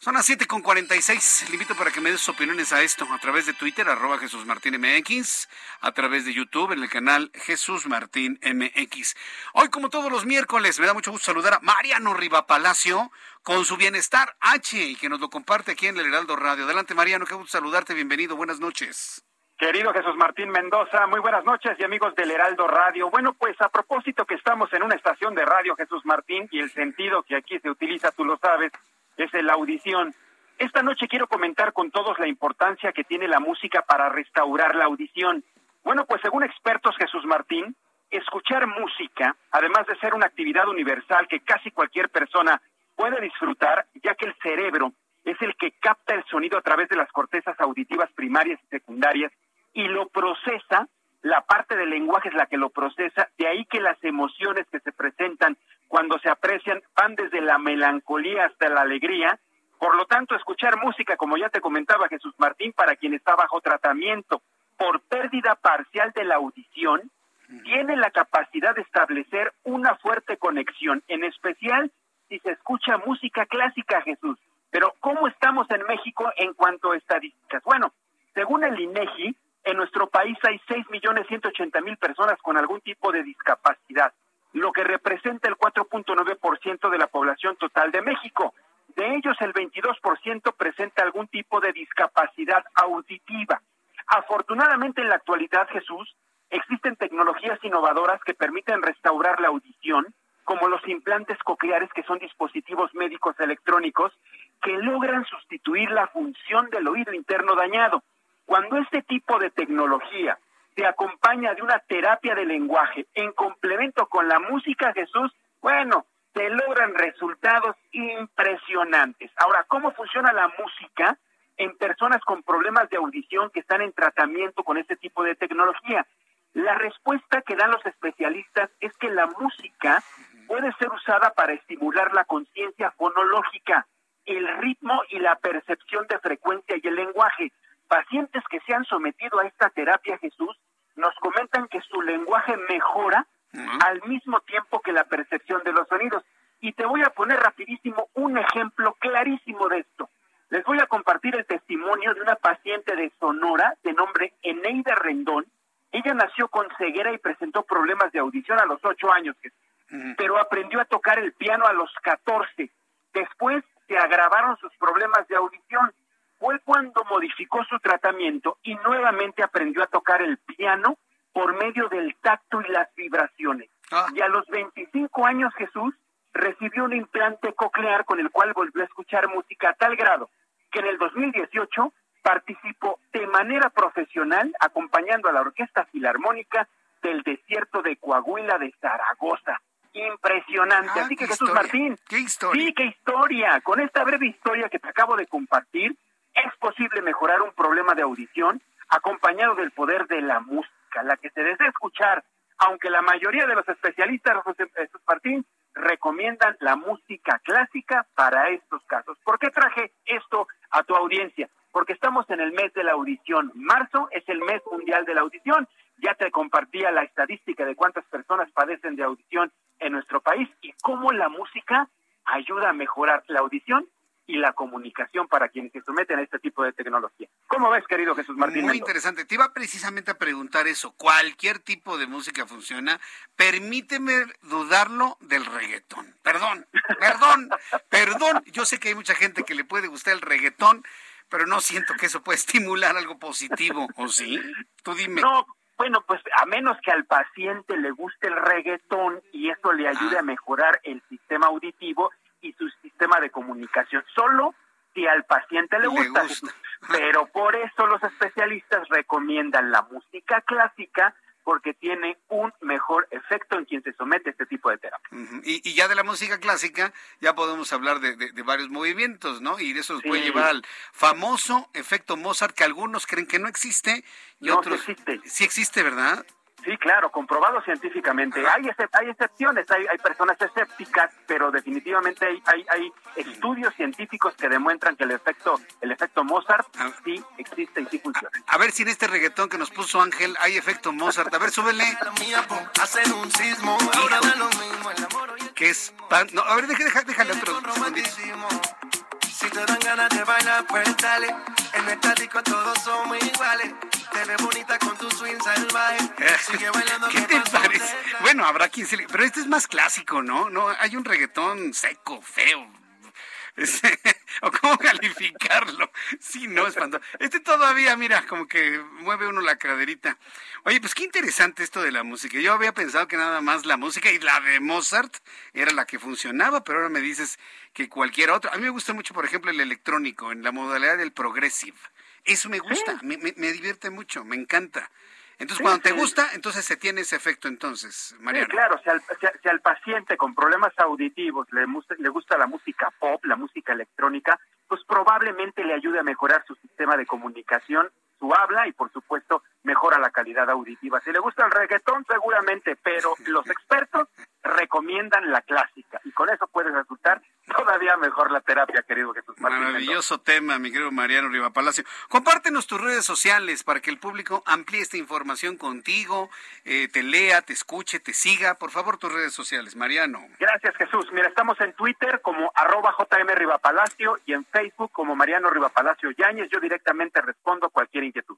Son las 7 con 46. Le invito para que me des sus opiniones a esto a través de Twitter, arroba Jesús Martín MX, a través de YouTube en el canal Jesús Martín MX. Hoy, como todos los miércoles, me da mucho gusto saludar a Mariano Riva Palacio con su bienestar H y que nos lo comparte aquí en el Heraldo Radio. Adelante, Mariano, qué gusto saludarte. Bienvenido. Buenas noches. Querido Jesús Martín Mendoza, muy buenas noches y amigos del Heraldo Radio. Bueno, pues a propósito que estamos en una estación de radio Jesús Martín y el sentido que aquí se utiliza, tú lo sabes, es la audición. Esta noche quiero comentar con todos la importancia que tiene la música para restaurar la audición. Bueno, pues según expertos Jesús Martín, escuchar música, además de ser una actividad universal que casi cualquier persona puede disfrutar, ya que el cerebro es el que capta el sonido a través de las cortezas auditivas primarias y secundarias y lo procesa, la parte del lenguaje es la que lo procesa, de ahí que las emociones que se presentan cuando se aprecian van desde la melancolía hasta la alegría. Por lo tanto, escuchar música, como ya te comentaba Jesús Martín, para quien está bajo tratamiento por pérdida parcial de la audición, tiene la capacidad de establecer una fuerte conexión, en especial si se escucha música clásica, Jesús. Pero ¿cómo estamos en México en cuanto a estadísticas? Bueno, según el INEGI, en nuestro país hay 6.180.000 personas con algún tipo de discapacidad, lo que representa el 4.9% de la población total de México. De ellos, el 22% presenta algún tipo de discapacidad auditiva. Afortunadamente, en la actualidad, Jesús, existen tecnologías innovadoras que permiten restaurar la audición, como los implantes cocleares, que son dispositivos médicos electrónicos que logran sustituir la función del oído interno dañado. Cuando este tipo de tecnología se acompaña de una terapia de lenguaje en complemento con la música, Jesús, bueno, se logran resultados impresionantes. Ahora, ¿cómo funciona la música en personas con problemas de audición que están en tratamiento con este tipo de tecnología? La respuesta que dan los especialistas es que la música puede ser usada para estimular la conciencia fonológica, el ritmo y la percepción de frecuencia y el lenguaje. Pacientes que se han sometido a esta terapia, Jesús, nos comentan que su lenguaje mejora al mismo tiempo que la percepción de los sonidos. Y te voy a poner rapidísimo un ejemplo clarísimo de esto. Les voy a compartir el testimonio de una paciente de Sonora de nombre Eneida Rendón. Ella nació con ceguera y presentó problemas de audición a los ocho años. Pero aprendió a tocar el piano a los 14. Después se agravaron sus problemas de audición. Fue cuando modificó su tratamiento y nuevamente aprendió a tocar el piano por medio del tacto y las vibraciones. Ah. Y a los 25 años Jesús recibió un implante coclear con el cual volvió a escuchar música a tal grado que en el 2018 participó de manera profesional acompañando a la Orquesta Filarmónica del Desierto de Coahuila de Zaragoza impresionante. Ah, Así que Jesús Martín, qué historia. Sí, qué historia. Con esta breve historia que te acabo de compartir, es posible mejorar un problema de audición acompañado del poder de la música, la que se desea escuchar, aunque la mayoría de los especialistas, Jesús Martín, recomiendan la música clásica para estos casos. ¿Por qué traje esto a tu audiencia? Porque estamos en el mes de la audición. Marzo es el mes mundial de la audición. Ya te compartía la estadística de cuántas personas padecen de audición en nuestro país y cómo la música ayuda a mejorar la audición y la comunicación para quienes se someten a este tipo de tecnología. ¿Cómo ves, querido Jesús Martín? Muy interesante. Te iba precisamente a preguntar eso. ¿Cualquier tipo de música funciona? Permíteme dudarlo del reggaetón. Perdón, perdón, perdón. Yo sé que hay mucha gente que le puede gustar el reggaetón, pero no siento que eso pueda estimular algo positivo, ¿o sí? Tú dime. No, bueno, pues a menos que al paciente le guste el reggaetón y eso le ayude ah. a mejorar el sistema auditivo y su sistema de comunicación. Solo si al paciente le gusta. Pero por eso los especialistas recomiendan la música clásica porque tiene un mejor efecto en quien se somete a este tipo de terapia. y, ya de la música clásica, ya podemos hablar de, varios movimientos, ¿no? Y eso nos puede llevar al famoso efecto Mozart, que algunos creen que no existe y otros existe. sí existe, ¿verdad? Sí, claro, comprobado científicamente. Hay, hay excepciones, hay, hay personas escépticas, pero definitivamente hay, hay, hay estudios científicos que demuestran que el efecto el efecto Mozart sí existe y sí funciona. A, ver si en este reggaetón que nos puso Ángel hay efecto Mozart. A ver, súbele. ¿Qué es? No, a ver, déjale, déjale otro Si te dan ganas de bailar, pues dale. En el tático todos somos iguales. Te ves bonita con tu swing salvaje. Sigue bailando. ¿Qué te parece? Bueno, habrá quien se le... Pero este es más clásico, ¿no? No, hay un reggaetón seco, feo, o cómo calificarlo. Sí, no, espantoso. Este todavía, mira, como que mueve uno la caderita. Oye, pues qué interesante esto de la música. Yo había pensado que nada más la música y la de Mozart era la que funcionaba, pero ahora me dices que cualquier otro. A mí me gusta mucho, por ejemplo, el electrónico, en la modalidad del progressive. Eso me gusta, me, me divierte mucho, me encanta. Entonces, cuando te gusta, entonces se tiene ese efecto entonces, Mariano. Sí, claro, si al, si, al, paciente con problemas auditivos le, le gusta la música pop, la música electrónica, pues probablemente le ayude a mejorar su sistema de comunicación, su habla y por supuesto mejora la calidad auditiva. Si le gusta el reggaetón, seguramente, pero los expertos recomiendan la clásica y con eso puede resultar todavía mejor la terapia, querido Jesús Martín. Maravilloso tema, mi querido Mariano Riva Palacio. Compártenos tus redes sociales para que el público amplíe esta información contigo, eh, te lea, te escuche, te siga. Por favor, tus redes sociales, Mariano. Gracias, Jesús. Mira, estamos en Twitter como arroba JM Rivapalacio y en Facebook como Mariano Rivapalacio Yáñez. Yo directamente respondo cualquier inquietud.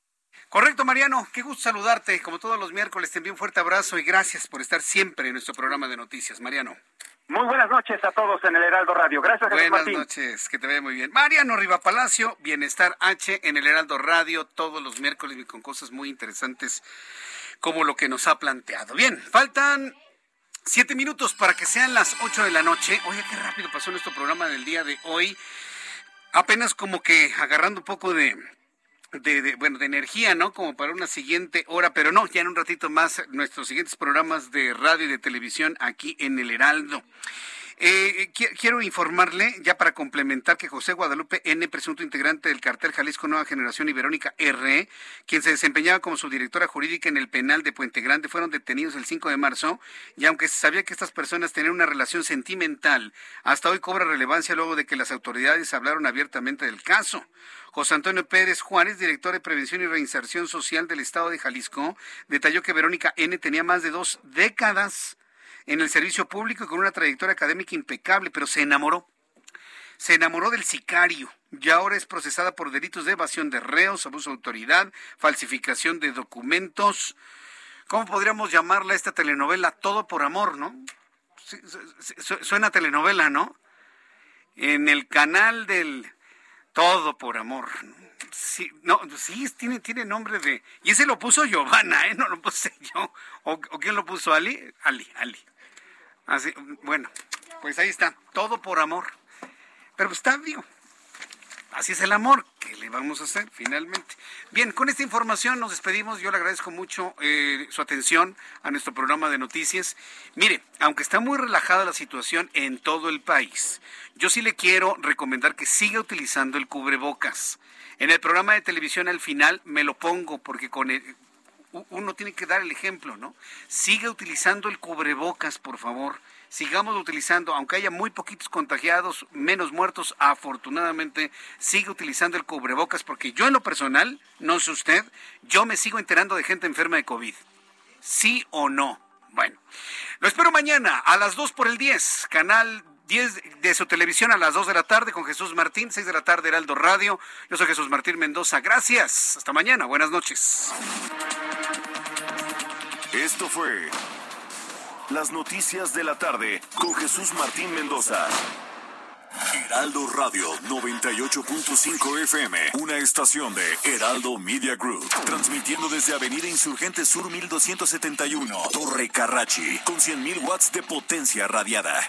Correcto, Mariano. Qué gusto saludarte. Como todos los miércoles, te envío un fuerte abrazo y gracias por estar siempre en nuestro programa de noticias, Mariano. Muy buenas noches a todos en el Heraldo Radio. Gracias, Jesús Buenas noches, que te vea muy bien. Mariano Riva Palacio, Bienestar H en el Heraldo Radio todos los miércoles y con cosas muy interesantes como lo que nos ha planteado. Bien, faltan siete minutos para que sean las ocho de la noche. Oye, qué rápido pasó nuestro programa del día de hoy. Apenas como que agarrando un poco de, de, bueno, de energía, ¿no? Como para una siguiente hora, pero no, ya en un ratito más nuestros siguientes programas de radio y de televisión aquí en el Heraldo. Eh, quiero informarle, ya para complementar, que José Guadalupe N., presunto integrante del cartel Jalisco Nueva Generación y Verónica R., quien se desempeñaba como subdirectora jurídica en el penal de Puente Grande, fueron detenidos el 5 de marzo y aunque se sabía que estas personas tenían una relación sentimental, hasta hoy cobra relevancia luego de que las autoridades hablaron abiertamente del caso. José Antonio Pérez Juárez, director de Prevención y Reinserción Social del Estado de Jalisco, detalló que Verónica N. tenía más de dos décadas en el servicio público y con una trayectoria académica impecable, pero se enamoró. Se enamoró del sicario y ahora es procesada por delitos de evasión de reos, abuso de autoridad, falsificación de documentos. ¿Cómo podríamos llamarla esta telenovela? Todo por amor, ¿no? Suena telenovela, ¿no? En el canal del Todo por amor. Sí, no, sí, tiene, tiene nombre de... Y ese lo puso Giovanna, ¿eh? No lo puse yo. ¿O, quién lo puso? ¿Ali? Ali, Ali. Así, bueno, pues ahí está, todo por amor. Pero está, digo, así es el amor, ¿qué le vamos a hacer finalmente? Bien, con esta información nos despedimos. Yo le agradezco mucho eh, su atención a nuestro programa de noticias. Mire, aunque está muy relajada la situación en todo el país, yo sí le quiero recomendar que siga utilizando el cubrebocas. En el programa de televisión al final me lo pongo porque con el, uno tiene que dar el ejemplo, ¿no? Siga utilizando el cubrebocas, por favor. Sigamos utilizando, aunque haya muy poquitos contagiados, menos muertos, afortunadamente, sigue utilizando el cubrebocas, porque yo en lo personal, no sé usted, yo me sigo enterando de gente enferma de COVID. ¿Sí o no? Bueno, lo espero mañana a las 2 por el 10, canal 10 de su televisión a las 2 de la tarde con Jesús Martín, 6 de la tarde Heraldo Radio. Yo soy Jesús Martín Mendoza. Gracias. Hasta mañana. Buenas noches. Esto fue Las Noticias de la Tarde con Jesús Martín Mendoza. Heraldo Radio 98.5 FM, una estación de Heraldo Media Group, transmitiendo desde Avenida Insurgente Sur 1271, Torre Carrachi, con 100.000 watts de potencia radiada.